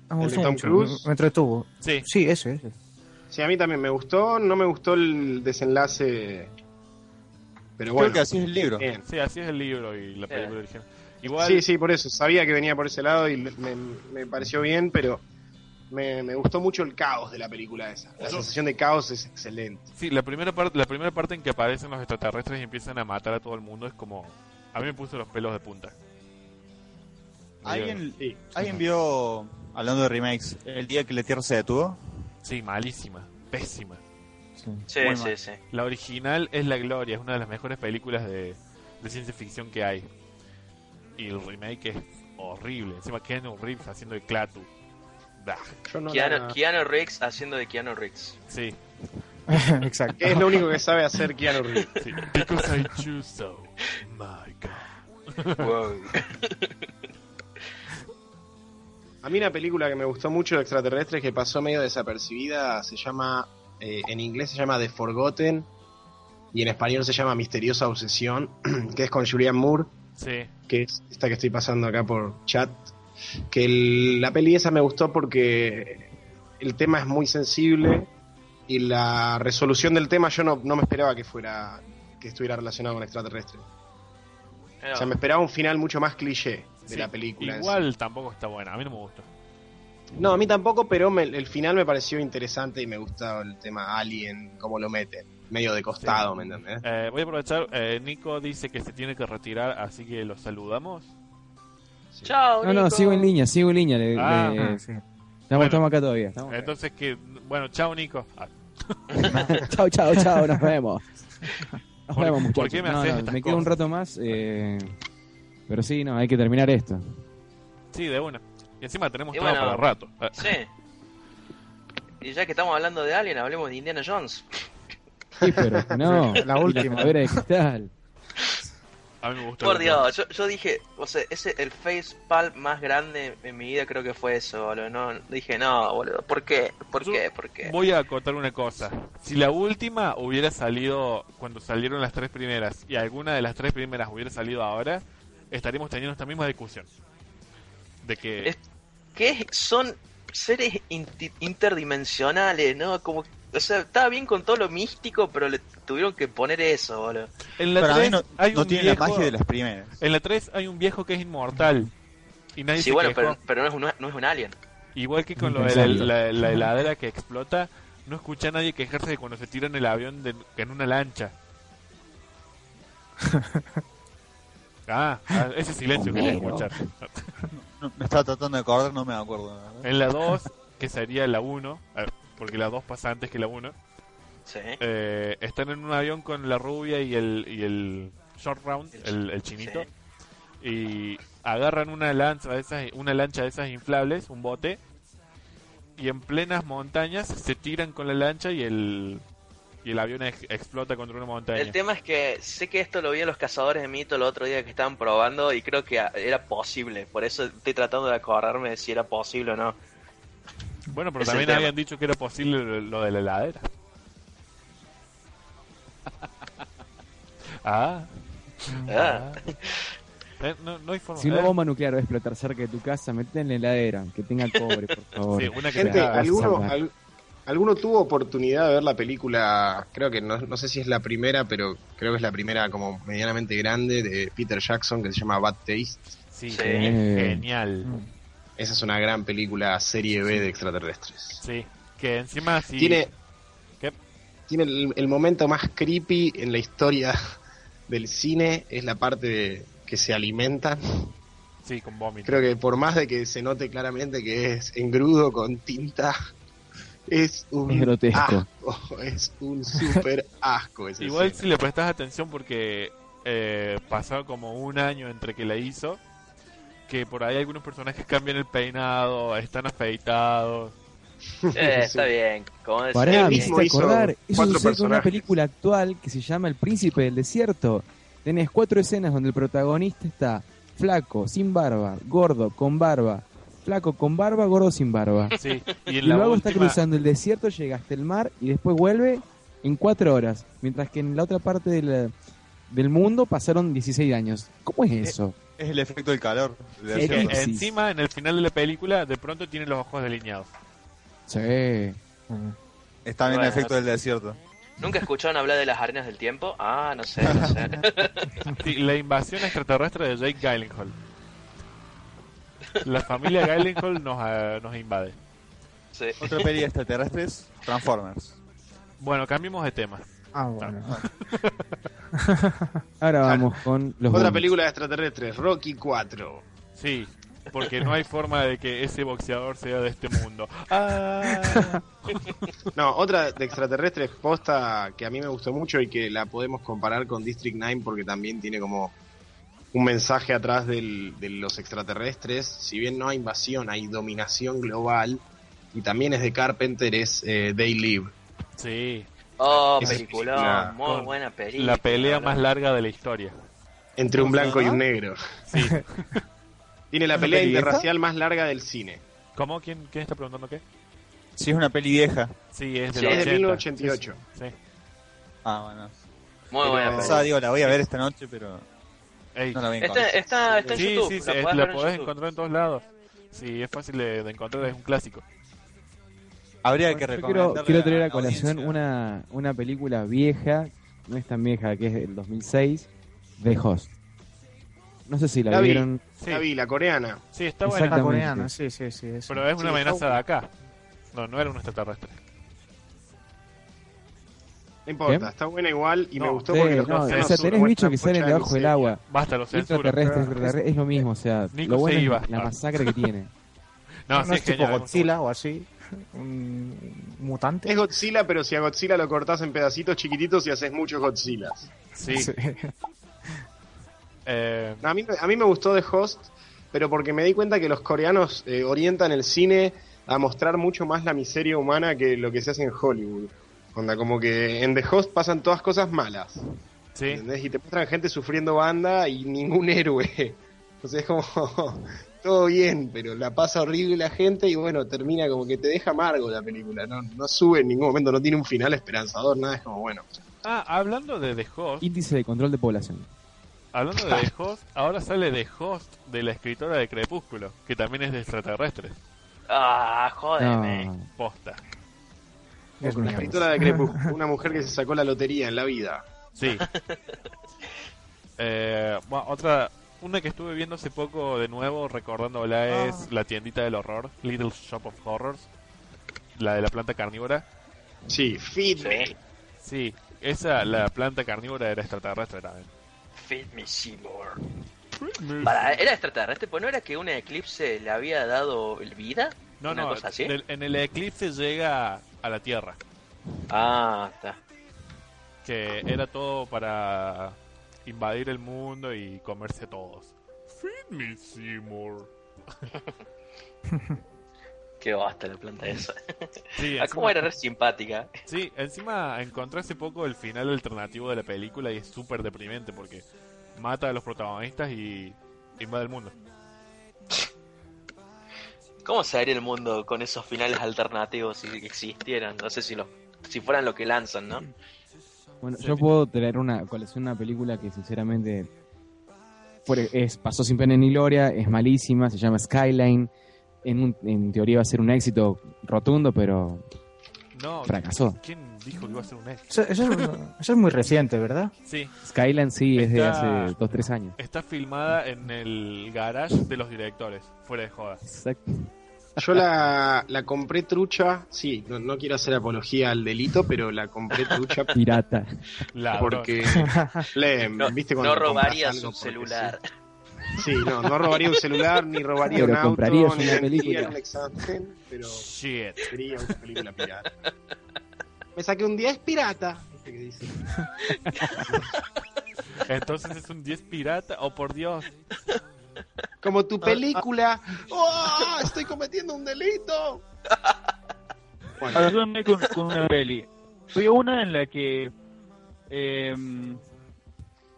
Me ¿El de gustó Tom Cruise? me, me entretuvo. Sí, Sí, ese, ese. Sí, a mí también me gustó. No me gustó el desenlace. Pero Creo bueno. que así es el libro. bien. sí, así es el libro y la película original. Igual, Sí, sí, por eso. Sabía que venía por ese lado y me, me pareció bien, pero me, me gustó mucho el caos de la película esa. La sensación de caos es excelente. sí, la primera parte, la primera parte en que aparecen los extraterrestres y empiezan a matar a todo el mundo es como, a mí me puso los pelos de punta. ¿Alguien, Sí. ¿Alguien vio, hablando de remakes, el día que la Tierra se detuvo? Sí, malísima, pésima. Sí, sí, sí. La original es La Gloria, es una de las mejores películas de, de ciencia ficción que hay. Y el remake es horrible. Encima Keanu Reeves haciendo de Clatu. No Keanu, la- Keanu Reeves haciendo de Keanu Reeves. sí, Exacto. que es lo único que sabe hacer Keanu Reeves. sí. Because I choose so. My God. Wow. A mí una película que me gustó mucho de extraterrestres que pasó medio desapercibida se llama, eh, en inglés se llama The Forgotten y en español se llama Misteriosa Obsesión, que es con Julianne Moore, Sí, que es esta que estoy pasando acá por chat. Que el- la peli esa me gustó porque el tema es muy sensible y la resolución del tema yo no, no me esperaba que fuera que estuviera relacionado con extraterrestres. O sea, me esperaba un final mucho más cliché de sí. la película. Igual tampoco está buena, a mí no me gusta. No, a mí tampoco, pero me- el final me pareció interesante y me gustó el tema Alien, cómo lo meten. Medio de costado, ¿me entendés? Eh, voy a aprovechar, eh, Nico dice que se tiene que retirar, así que lo saludamos. Chao, No, no, Nico. sigo en línea, sigo en línea. le- Ah, le- Ah, sí. estamos, Bueno. estamos acá todavía. estamos acá. Entonces que, bueno, chao Nico. Ah, chao, chao, chao, nos vemos. Nos ¿Por- vemos, por muchachos. qué me No, haces no, estas me quedo un rato más, eh, pero sí, no, hay que terminar esto. sí, de una. Y encima tenemos Y todo bueno. para rato. Ah, Sí. Y ya que estamos hablando de Alien, hablemos de Indiana Jones. Sí, pero no. La última. calavera de cristal. A mí me gusta. Por Dios, yo, yo dije, o sea, ese el face palm más grande en mi vida creo que fue eso, boludo. No, dije, no, boludo, ¿por qué? ¿Por Yo qué? ¿Por qué? Voy a acotar una cosa. Si la última hubiera salido cuando salieron las tres primeras y alguna de las tres primeras hubiera salido ahora, estaríamos teniendo esta misma discusión. De que Es- ¿Qué son seres interdimensionales, no? Como, o sea, estaba bien con todo lo místico, pero le tuvieron que poner eso, boludo. en la mí 3 no, hay no un tiene viejo, la magia de las primeras. En la 3 hay un viejo que es inmortal. Y nadie Sí, se bueno, quejó. pero, pero no, es un, no es un alien. Igual que con lo de la, la- la heladera que explota, no escuché a nadie quejarse de cuando se tira en el avión de- en una lancha. Ah, ah, ese silencio quería escuchar. No, me estaba tratando de acordar, no me acuerdo. En la 2, que sería la 1, eh, porque la 2 pasa antes que la 1, Sí. eh, están en un avión con la rubia y el, y el short round, el, el chinito, y agarran una lancha de esas, una lancha de esas inflables, un bote, y en plenas montañas se tiran con la lancha y el y el avión ex- explota contra una montaña. El tema es que sé que esto lo vi a los cazadores de mito el otro día que estaban probando y creo que era posible. Por eso estoy tratando de acordarme de si era posible o no. Bueno, pero también tema. habían dicho que era posible lo, de la heladera. ah. Ah. Eh, no, no hay forma. Si una ¿eh? bomba nuclear va a explotar cerca de tu casa, metete en la heladera, que tenga cobre, por favor. Sí, una que Gente, ¿alguno, al- ¿alguno tuvo oportunidad de ver la película? Creo que no, no sé si es la primera, pero creo que es la primera como medianamente grande de Peter Jackson que se llama Bad Taste. Sí, Sí. genial. Esa es una gran película serie B de extraterrestres. Sí, que encima sí. Tiene, ¿Qué? tiene el, el momento más creepy en la historia del cine, es la parte de que se alimentan. Sí, con vómito. Creo que por más de que se note claramente que es engrudo con tinta, es un Es grotesco. asco, es un súper asco. esa Igual escena. si le prestas atención porque eh, pasó como un año entre que la hizo, que por ahí algunos personajes cambian el peinado, están afeitados. Eh, está bien. Como decía, Pará, me hiciste acordar. Eso sucede con una película actual que se llama El Príncipe del Desierto. Tenés cuatro escenas donde el protagonista está flaco, sin barba, gordo, con barba, flaco con barba, gordo sin barba. Sí, y la luego está cruzando el desierto, llega hasta el mar y después vuelve en cuatro horas. Mientras que en la otra parte del, del mundo pasaron 16 años. ¿Cómo es eso? Es el efecto del calor. Sí, encima en el final de la película de pronto tiene los ojos delineados. Sí. Está bien Bueno. el efecto del desierto. ¿Nunca escucharon hablar de las arenas del tiempo? Ah, no sé, no sé. Sí, la invasión extraterrestre de Jake Gyllenhaal. La familia Gyllenhaal nos, eh, nos invade. Sí. Otra peli extraterrestres, Transformers. Bueno, cambiemos de tema. Ah, bueno. Ahora vamos con los Otra película de extraterrestres, Rocky 4. Sí, porque no hay forma de que ese boxeador sea de este mundo. Ah, No, otra de extraterrestres posta que a mí me gustó mucho y que la podemos comparar con District 9 porque también tiene como un mensaje atrás del- de los extraterrestres. Si bien no hay invasión, hay dominación global y también es de Carpenter, es eh, They Live. sí, Oh, película, película muy buena película. la pelea más larga de la historia. Entre un ¿Cómo se blanco y un negro. Sí. Tiene la ¿Es una pelea interracial más larga del cine. ¿Cómo? ¿Quién, ¿Quién está preguntando qué? Si es una peli vieja. Sí, es de Sí, los Es de 80. 1988. Sí. Ah, bueno. Muy buena Pero- Pensaba, digo, la voy a ver esta noche, pero Ey. no la vi en Está, está, está en Sí, YouTube. sí, sí, la es- podés la en podés encontrar en todos lados. Sí, es fácil de, de encontrar, es un clásico. Habría que Yo recomendarle quiero, quiero traer la a colación una, una película vieja, no es tan vieja, que es del 2006, The Host. No sé si la, La vi. vieron. Sí, La vi, la coreana. sí está La buena. Exactamente. coreana, sí, sí, sí. eso. Pero es una Sí, amenaza de acá. No, no era un extraterrestre. No importa, ¿Qué? está buena igual y me No, gustó Sí, porque los no, o sea, tenés bichos que salen de debajo del agua. Basta, lo censuro. Extraterrestre, extraterrestre, es lo mismo, o sea, Nico lo bueno se iba. es la masacre que tiene. No, no, sí, es tipo me Godzilla o así. Un mutante. Es Godzilla, pero si a Godzilla lo cortás en pedacitos chiquititos y haces muchos Godzillas. Sí. Sí. Eh, a, mí, a mí me gustó The Host, pero porque me di cuenta que los coreanos eh, orientan el cine a mostrar mucho más la miseria humana que lo que se hace en Hollywood. Onda, como que en The Host pasan todas cosas malas. sí. ¿entendés? Y te muestran gente sufriendo banda y ningún héroe. Entonces es como todo bien, pero la pasa horrible la gente y bueno, termina como que te deja amargo la película. No, no sube en ningún momento, no tiene un final esperanzador, nada. Es como bueno. Ah, hablando de The Host, Índice de control de población. hablando de The Host, ahora sale The Host de la escritora de Crepúsculo, que también es de extraterrestres. Ah, jódeme. No. Posta. Es La mierda. escritora de Crepúsculo, una mujer que se sacó la lotería en la vida. Sí. Eh, bueno, otra, una que estuve viendo hace poco de nuevo, recordándola, es la tiendita del horror, Little Shop of Horrors, la de la planta carnívora. Sí, Feed Me. Sí. Esa, la planta carnívora era extraterrestre también. Feed me Seymour. Para, ¿Era extraterrestre? Pues no era que un eclipse le había dado el vida. No, Una no, cosa así. en el, en el eclipse llega a la Tierra, Ah, está. que era todo para invadir el mundo y comerse a todos. Feed me, Seymour. Qué basta la planta esa. Sí, Ah, ¿Cómo era re simpática? Sí, encima encontré hace poco el final alternativo de la película y es súper deprimente porque mata a los protagonistas y invade el mundo. ¿Cómo se haría el mundo con esos finales alternativos si existieran? No sé si los, si fueran lo que lanzan, ¿no? Bueno, yo puedo traer una colección, una película que sinceramente es, pasó sin pena ni gloria, es malísima, se llama Skyline. En, un- en teoría va a ser un éxito rotundo, pero No, fracasó. ¿quién dijo que iba a ser un éxito? Eso, eso es, eso es muy reciente, ¿verdad? Sí, Skyline sí es de Está- hace 2-3 años. está filmada en el garage de los directores, fuera de joda. Exacto. Yo la, la compré trucha, sí, no, no quiero hacer apología al delito, pero la compré trucha Pirata. Porque le, No, ¿viste no robarías un celular. Sí, Sí, no, no robaría un celular, ni robaría Pero un auto, ni una película. un examen, pero Shit. sería una película pirata. Me saqué un 10 pirata. ¿Viste que dice? Entonces es un 10 pirata, oh por Dios. Como tu película. ¡Oh! ¡Estoy cometiendo un delito! Bueno, Ayúdame con, con una peli. Fui una en la que eh,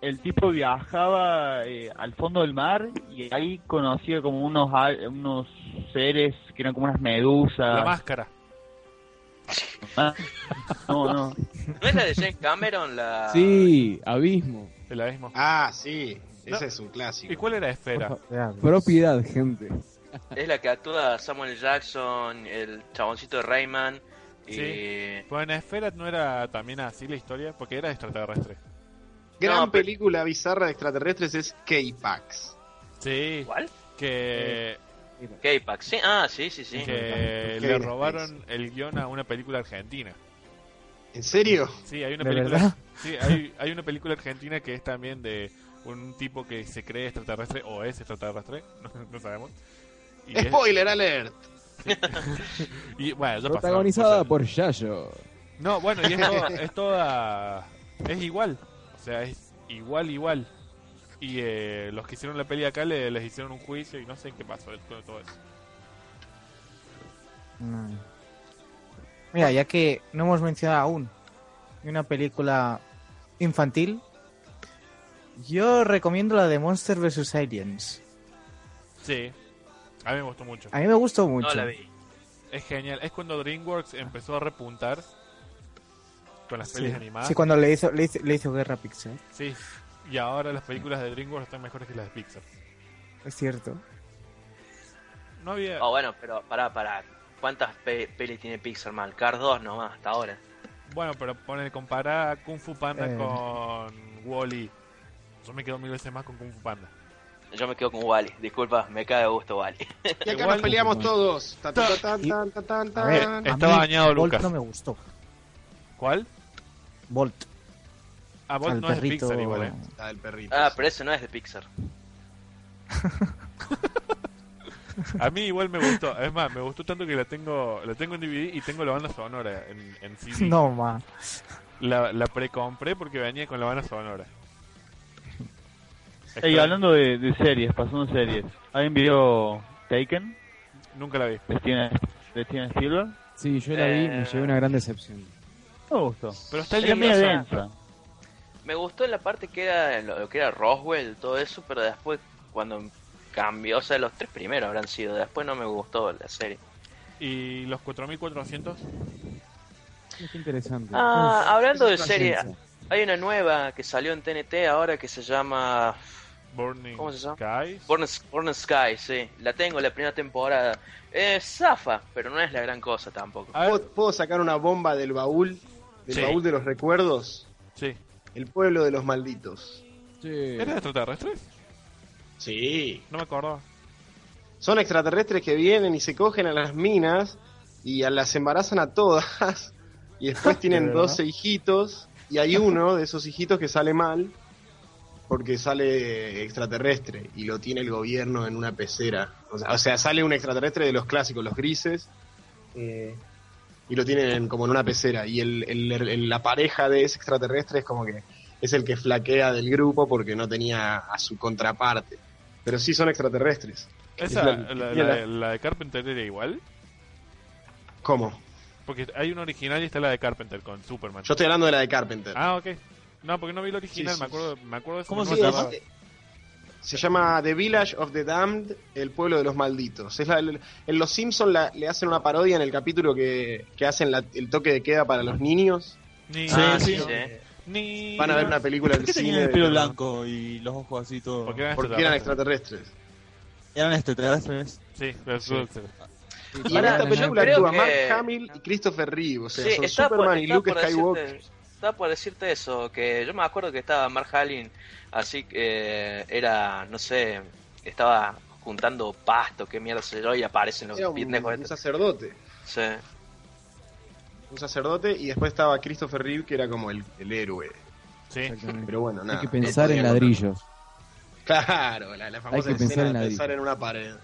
el tipo viajaba eh, al fondo del mar y ahí conocía como unos unos seres que eran como unas medusas. La máscara. Ah, no, no. ¿No es la de James Cameron? La... Sí, Abismo. El abismo. ah, sí, No. ese es un clásico. ¿Y cuál era Esfera? Propiedad, gente. Es la que actúa Samuel Jackson, el chaboncito de Rayman. Y... Sí. Pues en Esfera no era también así la historia, porque era extraterrestre. Gran No, pero- película bizarra de extraterrestres es K-Pax. Sí. ¿Cuál? Que, K-Pax. Sí, ah, sí, sí, sí. que le robaron el guion a una película argentina. ¿En serio? Sí, hay una ¿De película. verdad? Sí, hay, hay una película argentina que es también de un tipo que se cree extraterrestre o es extraterrestre, no, no sabemos. Y, es- Spoiler alert. y, bueno, ya pasó, Protagonizada por Yayo. No, bueno, y es, todo- es toda. Es igual. O sea, es igual, igual. Y eh, los que hicieron la peli acá le- les hicieron un juicio y no sé qué pasó con todo eso. Mm. Mira, ya que no hemos mencionado aún una película infantil, yo recomiendo la de Monster vs. Aliens. Sí, a mí me gustó mucho. A mí me gustó mucho. No la vi. Es genial. Es cuando DreamWorks empezó a repuntar con las Sí. pelis animadas. Sí, cuando le hizo, le hizo, le hizo guerra a Pixar. Sí, y ahora las películas de DreamWorks están mejores que las de Pixar. Es cierto. No había. Oh, bueno, pero pará, pará. ¿Cuántas pe- pelis tiene Pixar mal? Cars 2 nomás, hasta ahora. Bueno, pero poner comparar Kung Fu Panda Eh. con Wally. Yo me quedo mil veces más con Kung Fu Panda. Yo me quedo con Wally. Disculpa, me cae de gusto Wally. Y acá nos peleamos todos. Tan, tan, tan, ver, Estaba Bolt Lucas. no me gustó. ¿Cuál? Bolt. Ah, Bolt al no es de perrito. Pixar igual, eh. La del perrito. Ah, pero ese no es de Pixar. A mí igual me gustó. Es más, me gustó tanto que la tengo la tengo en DVD y tengo la banda sonora en, en CD. No, ma. La, la precompré porque venía con la banda sonora. Ey, hablando de, de series, pasando series. ¿Alguien vio Taken? Nunca la vi. ¿De Steven, de Steven Spielberg? Sí, yo la vi, me Eh. llevé una gran decepción. No me gustó. Pero está liosa. densa. Me gustó la parte que era lo, que era Roswell, todo eso, pero después cuando cambió, o sea, los tres primeros habrán sido, después no me gustó la serie. ¿Y los 4400? Qué interesante. Ah, hablando de Es serie, ciencia. hay una nueva que salió en TNT ahora que se llama Burning ¿Cómo se llama? Skies. Born Sky, sí. La tengo la primera temporada. Es zafa, pero no es la gran cosa tampoco. ¿Puedo, puedo sacar una bomba del baúl? Del Sí. baúl de los recuerdos. sí. El pueblo de los malditos. Che, ¿Era extraterrestres? Sí. No me acuerdo. Son extraterrestres que vienen y se cogen a las minas y a las embarazan a todas. Y después tienen verdad? 12 hijitos. Y hay uno de esos hijitos que sale mal porque sale extraterrestre y lo tiene el gobierno en una pecera. O sea, o sea, sale un extraterrestre de los clásicos, los grises, eh, y lo tienen como en una pecera. Y el, el- el- la pareja de ese extraterrestre es como que es el que flaquea del grupo porque no tenía a su contraparte. Pero sí son extraterrestres. Esa, Es la, la- la- la- la de Carpenter era igual. ¿Cómo? Porque hay una original y está la de Carpenter con Superman. Yo estoy hablando de la de Carpenter. Ah, ok. No, porque no vi la original, Sí, sí, me acuerdo, me acuerdo de ¿Cómo se es- se llama The Village of the Damned, el pueblo de los malditos. Es la- el- en Los Simpsons le hacen una parodia en el capítulo que, que hacen la- el toque de queda para los niños. Ni- Ah, sí, sí, sí. sí. Ni... Van a ver una película ¿Por del cine. el pelo de- blanco y los ojos así todos? Porque eran Porque eran extraterrestres. extraterrestres. Eran extraterrestres. Sí, Sí. Y en esta película actúa que- Mark Hamill y Christopher Reeve. O sea, Sí, son Superman y Luke Skywalker. decirte- Estaba por decirte eso, que yo me acuerdo que estaba Mark Hamill, así que eh, era, no sé, estaba juntando pasto, qué mierda sé yo, y aparecen los Era un, un estos. sacerdote. Sí. Un sacerdote y después estaba Christopher Reeve que era como el, el héroe. Sí. Pero bueno, nada. Hay que pensar en ladrillos. Claro, la, la famosa que pensar escena en de pensar en una pared.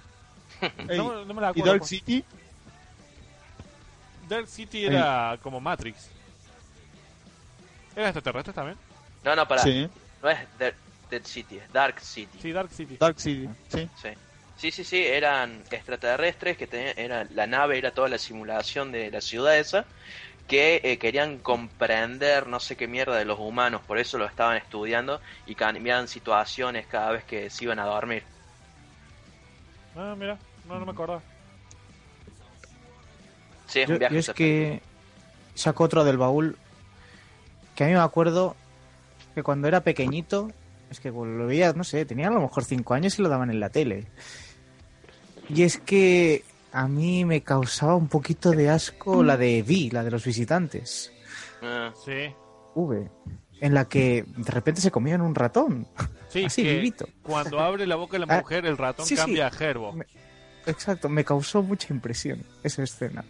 Ey, No, no me la ¿Y acuerdo. Dark City? Dark City era como Matrix. ¿Era extraterrestre también? No, no, para. Sí. No es Dead, Dead City, es Dark City. Sí, Dark City. Dark City, sí. Sí. Sí, sí, sí, eran extraterrestres que tenían, era, la nave era toda la simulación de la ciudad esa, que eh, querían comprender no sé qué mierda de los humanos, por eso lo estaban estudiando y cambiaban situaciones cada vez que se iban a dormir. Ah, mira, no, no me acordaba. Sí, es Yo, un viaje yo es que saco otro del baúl que a mí me acuerdo que cuando era pequeñito, es que lo veía, no sé, tenía a lo mejor 5 años y lo daban en la tele. Y es que a mí me causaba un poquito de asco la de Vi, la de los visitantes. Ah, Sí. V, en la que de repente se comían un ratón. Sí, Así, que vivito. cuando abre la boca la Ah, mujer, el ratón sí, sí. cambia a Gerbo. Me- Exacto, me causó mucha impresión esa escena.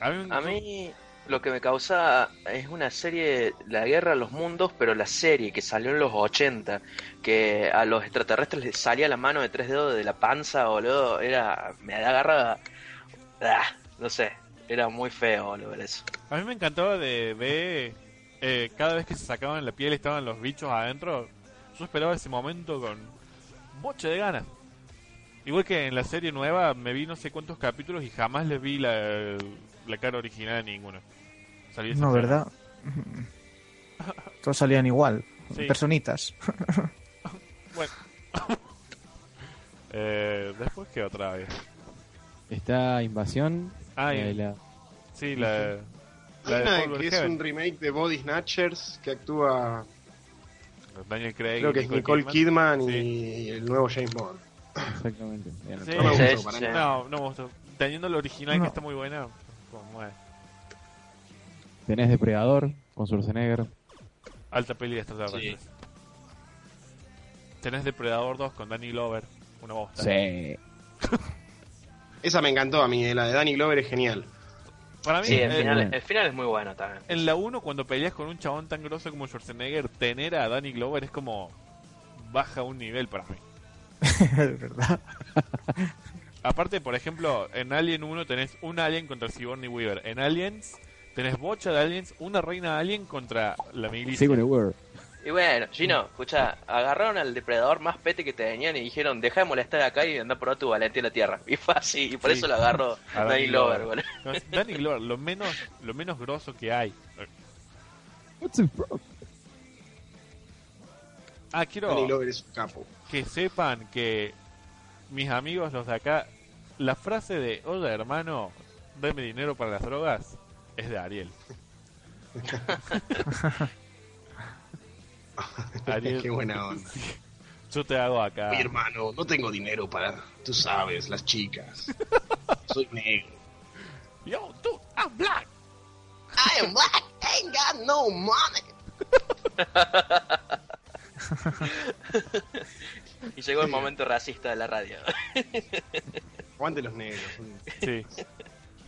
A mí, A mí lo que me causa es una serie, La Guerra de los Mundos, pero la serie que salió en los 80, que a los extraterrestres les salía la mano de tres dedos de la panza, boludo, era, me agarra, ah, no sé, era muy feo, boludo, eso. A mí me encantaba de ver eh, cada vez que se sacaban la piel y estaban los bichos adentro. Yo esperaba ese momento con boche de ganas. Igual que en la serie nueva me vi no sé cuántos capítulos y jamás les vi la, la cara original a ninguno. Salí No. ¿verdad? Todos salían igual, Sí. personitas. Bueno. eh, Después, ¿qué otra vez? Está Invasión. Ah, la de Sí, la, la de una que es Heaven. un remake de Body Snatchers que actúa, Daniel Craig. creo que es Nicole Kidman, y el nuevo James Bond. Exactamente. Sí. No me Sí, gustó sí. No, no me gustó. Teniendo la original No. que está muy buena. Como, eh, Tenés Depredador con Schwarzenegger. alta peli de extraterrestres. Tenés Depredador 2 con Danny Glover. Una bosta. Sí. Esa me encantó a mí, eh, la de Danny Glover es genial. Para mí, Sí, el final, bueno. el final es muy bueno también. en la 1, cuando peleas con un chabón tan grosso como Schwarzenegger, tener a Danny Glover es como. baja un nivel para mí. Es verdad. Aparte, por ejemplo, en Alien 1 tenés un alien contra Sigourney Weaver. En Aliens tenés bocha de aliens, una reina alien contra la milicia. Sigourney Weaver. Y bueno, Gino, escucha, agarraron al depredador más pete que tenían y dijeron, deja de molestar acá y anda por tu valentía en la tierra. Y fue así, y por Sí. eso lo agarró A Danny Glover, boludo. No, Danny Glover, lo menos, lo menos grosso que hay. What's the problem? Ah, quiero Danny Glover es un capo. que sepan que mis amigos los de acá, la frase de, oye hermano, dame dinero para las drogas, es de Ariel. Ariel, Qué buena onda. yo te hago acá. Mi hermano, no tengo dinero para, tú sabes, las chicas. Soy negro. Yo, tú, I'm black. I am black, ain't got no money. Y llegó el momento racista de la radio. Aguante los negros. Sí.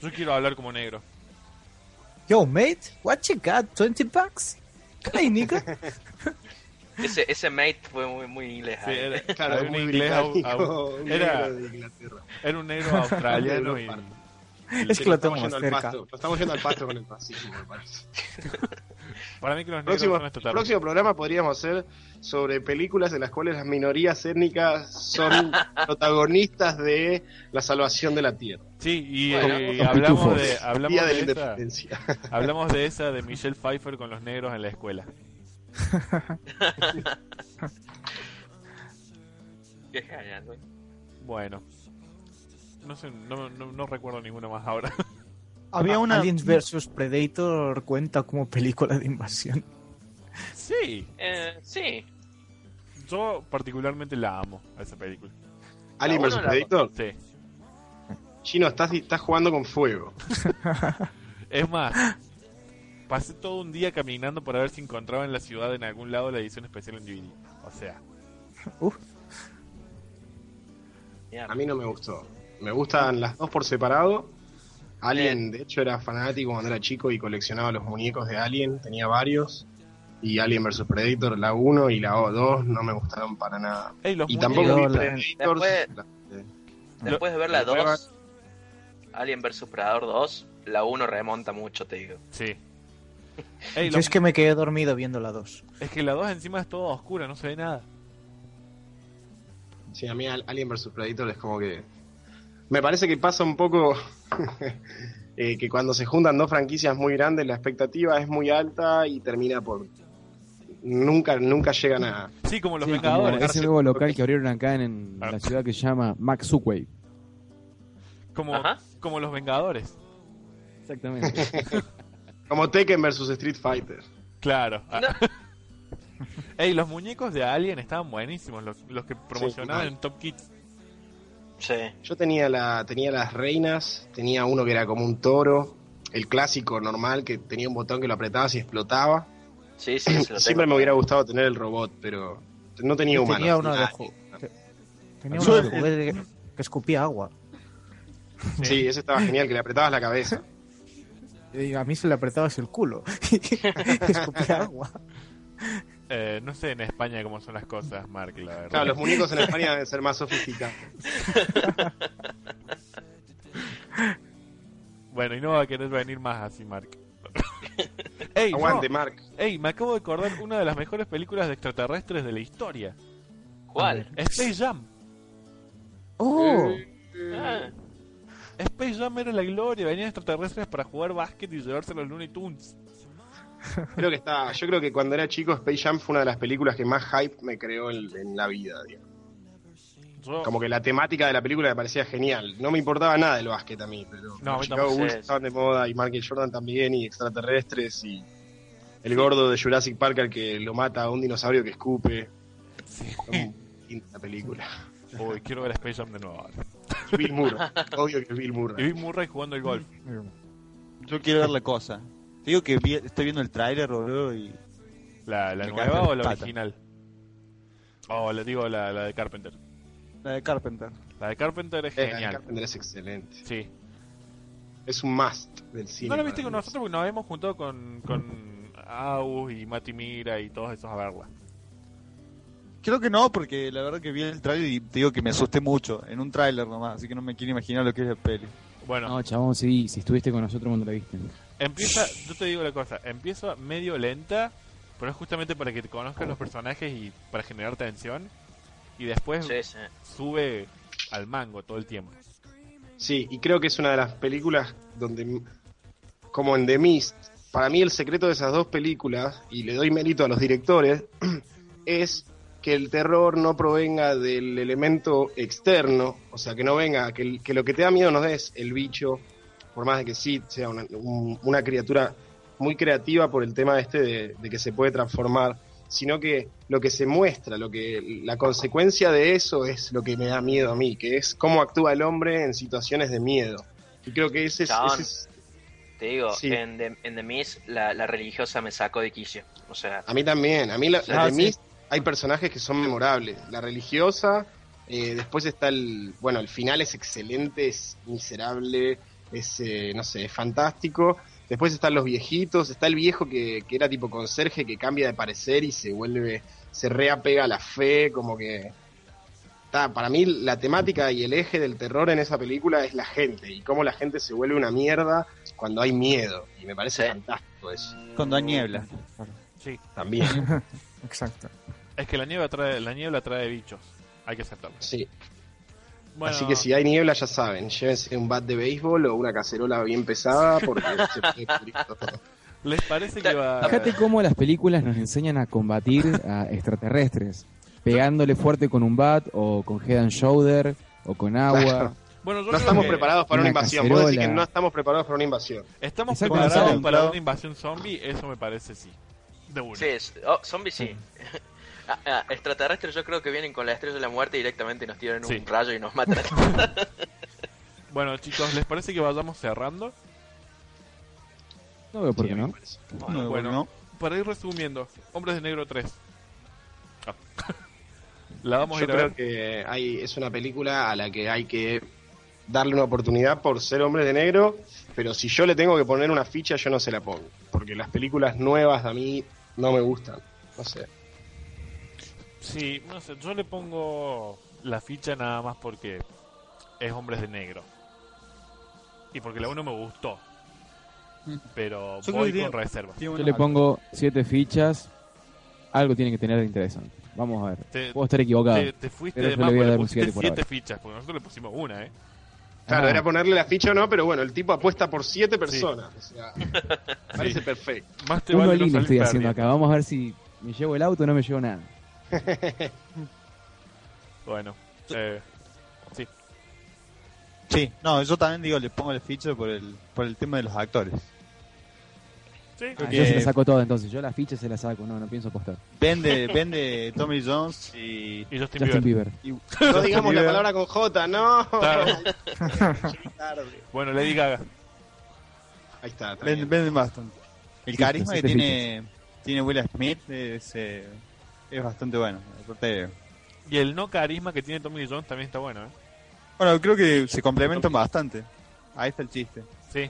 Yo quiero hablar como negro. Yo, mate, what you got? 20 bucks? Hey, nigga. ese, ese mate fue muy, muy inglés. Sí, era, Claro, había un muy inglés au- británico, au- un era, Inglaterra. era un negro australiano y, Es que lo tengo yendo al cerca. pasto. Lo estamos yendo al pasto con el fascismo, me parece. para mí que los negros Próximo, son extraterrestres. próximo programa podríamos hacer sobre películas en las cuales las minorías étnicas son protagonistas de la salvación de la tierra. Sí, y, Bueno. eh, Los hablamos pitufos. de hablamos de de esa, independencia. hablamos de esa de Michelle Pfeiffer con los negros en la escuela. Qué genial, güey. Bueno. No sé, no, no, no recuerdo ninguno más ahora. Había una. Aliens vs Predator cuenta como película de invasión. Sí, Eh, sí. yo particularmente la amo a esa película. Alien vs Predator. Sí. Chino, estás, estás jugando con fuego. Es más, pasé todo un día caminando para ver si encontraba en la ciudad en algún lado la edición especial en DVD. O sea. A mí no me gustó. Me gustan las dos por separado. Alien, de hecho, era fanático cuando era chico y coleccionaba los muñecos de Alien. Tenía varios. Y Alien vs Predator, la 1 y la 2 no me gustaron para nada. Ey, Y tampoco vi la- Predators. Después- la- eh, Después de ver la Lo- 2, Alien vs Predador 2, la 1 remonta mucho, te digo. Sí. Ey, Yo es que me quedé dormido viendo la 2. es que la 2 encima es toda oscura, no se ve nada. Sí, a mí Al- Alien vs Predator es como que. Me parece que pasa un poco. eh, que cuando se juntan dos franquicias muy grandes, la expectativa es muy alta y termina por. Nunca, nunca llegan a. Sí, como los Sí, como Vengadores. ese nuevo local que abrieron acá en, en Ah. la ciudad que se llama Max Subway. Como, Ajá. como los Vengadores. Exactamente. Como Tekken vs Street Fighter. Claro. Ah. No. Ey, los muñecos de Alien estaban buenísimos, los, los que promocionaban en Top Kids. Sí. Yo tenía la tenía las reinas, tenía uno que era como un toro, el clásico normal que tenía un botón que lo apretabas y explotaba. Sí, sí, se lo Siempre tengo. me hubiera gustado tener el robot, pero no tenía Yo humanos. tenía uno de ju- Tenía Yo- uno de juguete que, que escupía agua. Sí, ese estaba genial, que le apretabas la cabeza. Y a mí se le apretabas el culo. escupía agua. Eh, no sé en España cómo son las cosas, Mark, la verdad. Claro, los muñecos en España deben ser más sofisticados. Bueno, y no va a querer venir más así, Mark. Ey, no. Aguante, Mark. Ey, me acabo de acordar una de las mejores películas de extraterrestres de la historia. ¿Cuál? Space Jam. ¡Oh! Ah, Space Jam era la gloria, venían extraterrestres para jugar básquet y llevarse a los Looney Tunes. Creo que está, yo creo que cuando era chico Space Jam fue una de las películas que más hype me creó en, en la vida. digamos. Como que la temática de la película me parecía genial. No me importaba nada el básquet a mí, pero No, Chicago. Bulls Sí, sí. estaban de moda y Michael Jordan también y extraterrestres y el gordo de Jurassic Park al que lo mata a un dinosaurio que escupe. Como Linda película. Uy, quiero ver Space Jam de nuevo ahora. Y Bill Murray, obvio que es Bill Y Murray. Bill Murray jugando el golf. Yo quiero ver la cosa. Te digo que vi- estoy viendo el tráiler, boludo, y... ¿La, la Me nueva o la pata. original? Oh, le digo la, la de Carpenter. La de Carpenter. La de Carpenter es Eh, genial. Carpenter es excelente. Sí. Es un must del cine. ¿No la viste con mí. nosotros? Porque nos habíamos juntado con, con Aus y Mati Mira y todos esos a verla. Creo que no, porque la verdad que vi el tráiler y te digo que me asusté mucho, en un tráiler nomás, así que no me quiero imaginar lo que es la peli. Bueno, No, chabón, sí, si estuviste con nosotros cuando la viste. Empieza, yo te digo la cosa, empieza medio lenta, pero es justamente para que te conozcas los personajes y para generar tensión. Y después sí, sí. sube al mango todo el tiempo. Sí, y creo que es una de las películas donde, como en The Mist, para mí el secreto de esas dos películas, y le doy mérito a los directores, es que el terror no provenga del elemento externo, o sea, que no venga, que, que lo que te da miedo no es el bicho, por más de que sí sea una, un- una criatura muy creativa por el tema este de, de que se puede transformar, sino que lo que se muestra, lo que la consecuencia de eso es lo que me da miedo a mí, que es cómo actúa el hombre en situaciones de miedo. Y creo que ese es, Chabón. ese es- Te digo, Sí. en, The, en The Mist, la, la religiosa me sacó de quicio. O sea, a mí también, a mí la, la Ah, de sí. Mist hay personajes que son memorables, la religiosa, eh, después está el, bueno, el final es excelente, es miserable, es, eh, no sé, es fantástico. Después están los viejitos, está el viejo que, que era tipo conserje que cambia de parecer y se vuelve, se reapega a la fe, como que... Está, para mí la temática y el eje del terror en esa película es la gente y cómo la gente se vuelve una mierda cuando hay miedo. Y me parece Sí. fantástico eso. Cuando hay niebla. Sí. También. Exacto. Es que la niebla trae, la niebla trae bichos. Hay que aceptarlo. Sí. Bueno, Así que si hay niebla, ya saben, llévense un bat de béisbol o una cacerola bien pesada porque se puede todo. ¿les parece que va Fíjate cómo las películas nos enseñan a combatir a extraterrestres. Pegándole fuerte con un bat, o con head and shoulder, o con agua. Claro. Bueno, yo No creo estamos que preparados para una una invasión. Vos decís que no estamos preparados para una invasión. Estamos preparados para una invasión zombie, eso me parece sí. De una. Sí, es- oh, zombies sí. Ah, ah, extraterrestres yo creo que vienen con la estrella de la muerte directamente y nos tiran Sí. un rayo y nos matan a. Bueno, chicos, ¿les parece que vayamos cerrando? No veo por Sí, qué a no. parece. No, bueno, no. para ir resumiendo, Hombres de Negro 3. Ah. La vamos a ir a creo ver. que hay, es una película a la que hay que darle una oportunidad por ser hombre de negro, pero si yo le tengo que poner una ficha, yo no se la pongo. Porque las películas nuevas a mí no me gustan. No sé. Sí, no sé, yo le pongo la ficha nada más porque es Hombres de Negro. Y porque la 1 me gustó. Pero Yo voy con reserva. tiene Yo le pongo siete fichas. Algo tiene que tener de interesante. Vamos a ver. Te- Puedo estar equivocado. Te, te fuiste Pero de más voy a porque dar le un pusiste siete por 7 ahora. fichas, porque nosotros le pusimos una, ¿eh? Claro, Ah. era ponerle la ficha o no, pero bueno, el tipo apuesta por siete personas. O sea, parece perfecto. Más te Uno vale no estoy haciendo acá. Vamos a ver si me llevo el auto o no me llevo nada. Bueno, eh, sí. Sí, no, yo también digo, le pongo el ficha por el, por el tema de los actores. Sí, Ah, Porque- yo se la saco toda entonces. Yo la ficha se la saco. No, no pienso apostar. Vende, vende Tommy Jones y... y Justin, Justin Bieber. Bieber. y- No digamos la Bieber. palabra con J, no. Tarde. Bueno, Lady Gaga. Ahí está. Vende, vende bastante. El carisma que tiene, tiene Will Smith es, eh, es bastante bueno. Aparte, Y el no carisma que tiene Tommy Jones también está bueno, ¿eh? Bueno, creo que se complementan bastante. Ahí está el chiste. Sí.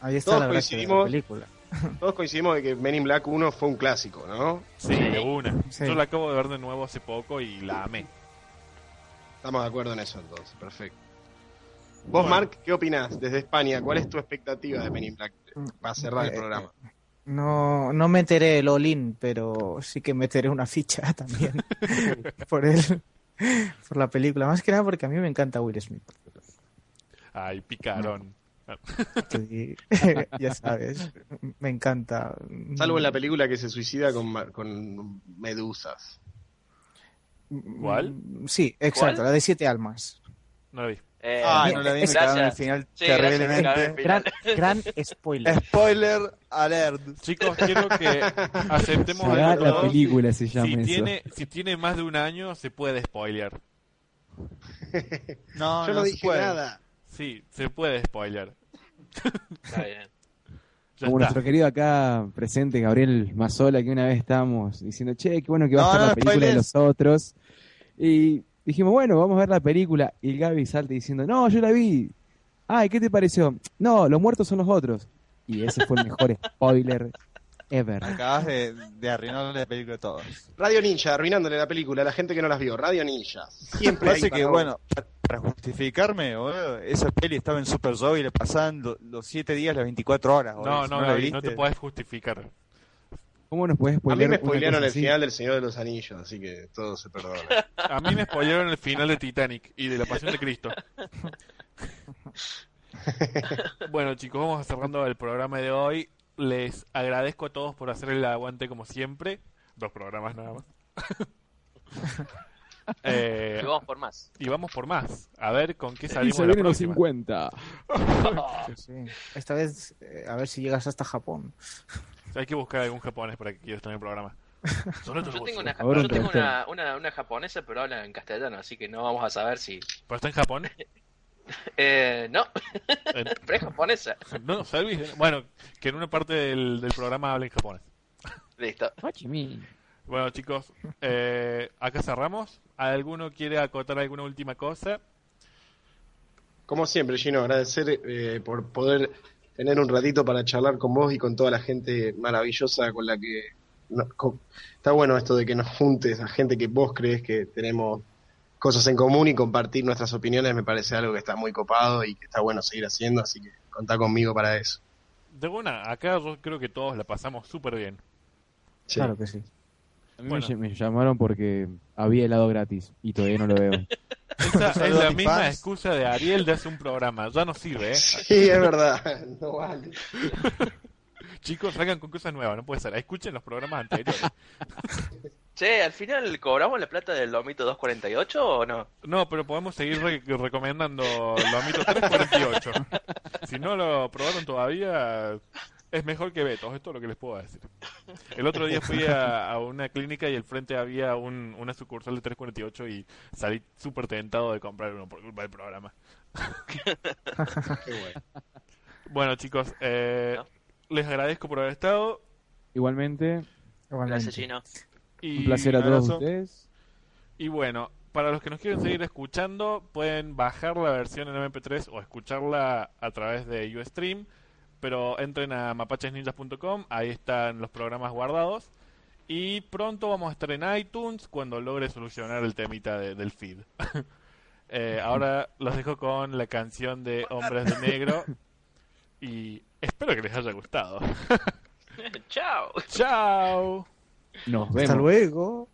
Ahí está Todos la de película. Todos coincidimos de que Men in Black 1 fue un clásico, ¿no? Sí, de una. Sí. Yo la acabo de ver de nuevo hace poco y la amé. Estamos de acuerdo en eso entonces, perfecto. Vos, Bueno. Mark, ¿qué opinás desde España? ¿Cuál es tu expectativa de Men in Black para cerrar el Eh, programa? No, no meteré el all-in, pero sí que meteré una ficha también por él, por la película. Más que nada porque a mí me encanta Will Smith. Ay, picarón. Sí, ya sabes, me encanta. Salvo en la película que se suicida con, con medusas. ¿Cuál? Sí, exacto, ¿Cuál? la de siete almas. No la vi. Eh, Ay, bien, no la vi, me al final Sí, terriblemente. final. Gran, gran spoiler. Spoiler alert. Chicos, quiero que aceptemos la película se llama Si eso. tiene, si tiene más de un año, se puede spoiler. No, Yo no, no dije puede. nada. Sí, se puede spoiler. Está bien. Ya Como está. nuestro querido acá presente, Gabriel Mazola, que una vez estábamos diciendo, che, qué bueno que va No, a estar no la película de los otros. Y dijimos, bueno, vamos a ver la película. Y el Gaby salta diciendo, no, yo la vi. Ay, ¿qué te pareció? No, los muertos son los otros. Y ese fue el mejor spoiler ever. Acabas de, de arruinarle la película a todos. Radio Ninja, arruinándole la película a la gente que no las vio. Radio Ninja. Siempre Parece que, para- bueno, pa- para justificarme, boludo, esa peli estaba en Super Show y le pasaban lo- los 7 días, las 24 horas. boludo. No, Si no, la Gaby, no te puedes justificar. ¿Cómo nos puedes A mí me spoilearon el así? final del Señor de los Anillos, así que todo se perdona. A mí me spoilearon el final de Titanic y de la Pasión de Cristo. bueno, chicos, vamos cerrando el programa de hoy. Les agradezco a todos por hacer el aguante como siempre. Dos programas nada más. Eh, Y vamos por más. y vamos por más. A ver con qué Y salimos se la vienen los próxima. 50. Sí, sí. Esta vez, eh, a ver si llegas hasta Japón. Hay que buscar algún japonés para que quiera estar en el programa. Yo tengo, una, Ahora yo tengo un una, una, una japonesa, pero habla en castellano, así que no vamos a saber si. ¿Pero está en Japón? Eh, no, En- pero es japonesa. No, Salvis. Bueno, que en una parte del, del programa hable en japonés. Listo. Bueno, chicos, eh, acá cerramos. ¿Alguno quiere acotar alguna última cosa? Como siempre, Gino, agradecer eh, por poder tener un ratito para charlar con vos y con toda la gente maravillosa con la que... no- con- está bueno esto de que nos juntes a gente que vos crees que tenemos cosas en común y compartir nuestras opiniones me parece algo que está muy copado y que está bueno seguir haciendo, así que contá conmigo para eso. De buena, acá yo creo que todos la pasamos súper bien. Sí. Claro que sí. A mí Bueno. me llamaron porque había helado gratis y todavía no lo veo. Esta es la misma fans. excusa de Ariel de hace un programa. Ya no sirve, ¿eh? Sí, es verdad. No vale. Chicos, salgan con cosas nuevas, no puede ser. Escuchen los programas anteriores. Che, ¿al final cobramos la plata del Lomito 248 o no? No, pero podemos seguir re- recomendando Lomito 348. Si no lo probaron todavía, es mejor que Beto, esto es lo que les puedo decir. El otro día fui a, a una clínica y al frente había un, una sucursal de 348 y salí súper tentado de comprar uno por culpa del programa. Qué bueno. Bueno chicos, eh, les agradezco por haber estado. Igualmente, Gracias. Y un placer a un todos ustedes. Y bueno, para los que nos quieren seguir escuchando, pueden bajar la versión en MP3 o escucharla a través de Ustream, pero entren a mapachesninjas.com, ahí están los programas guardados. Y pronto vamos a estar en iTunes cuando logre solucionar el temita de- del feed. Eh, ahora los dejo con la canción de Hombres de Negro y espero que les haya gustado. Chao. ¡Chao! Nos vemos. Hasta luego.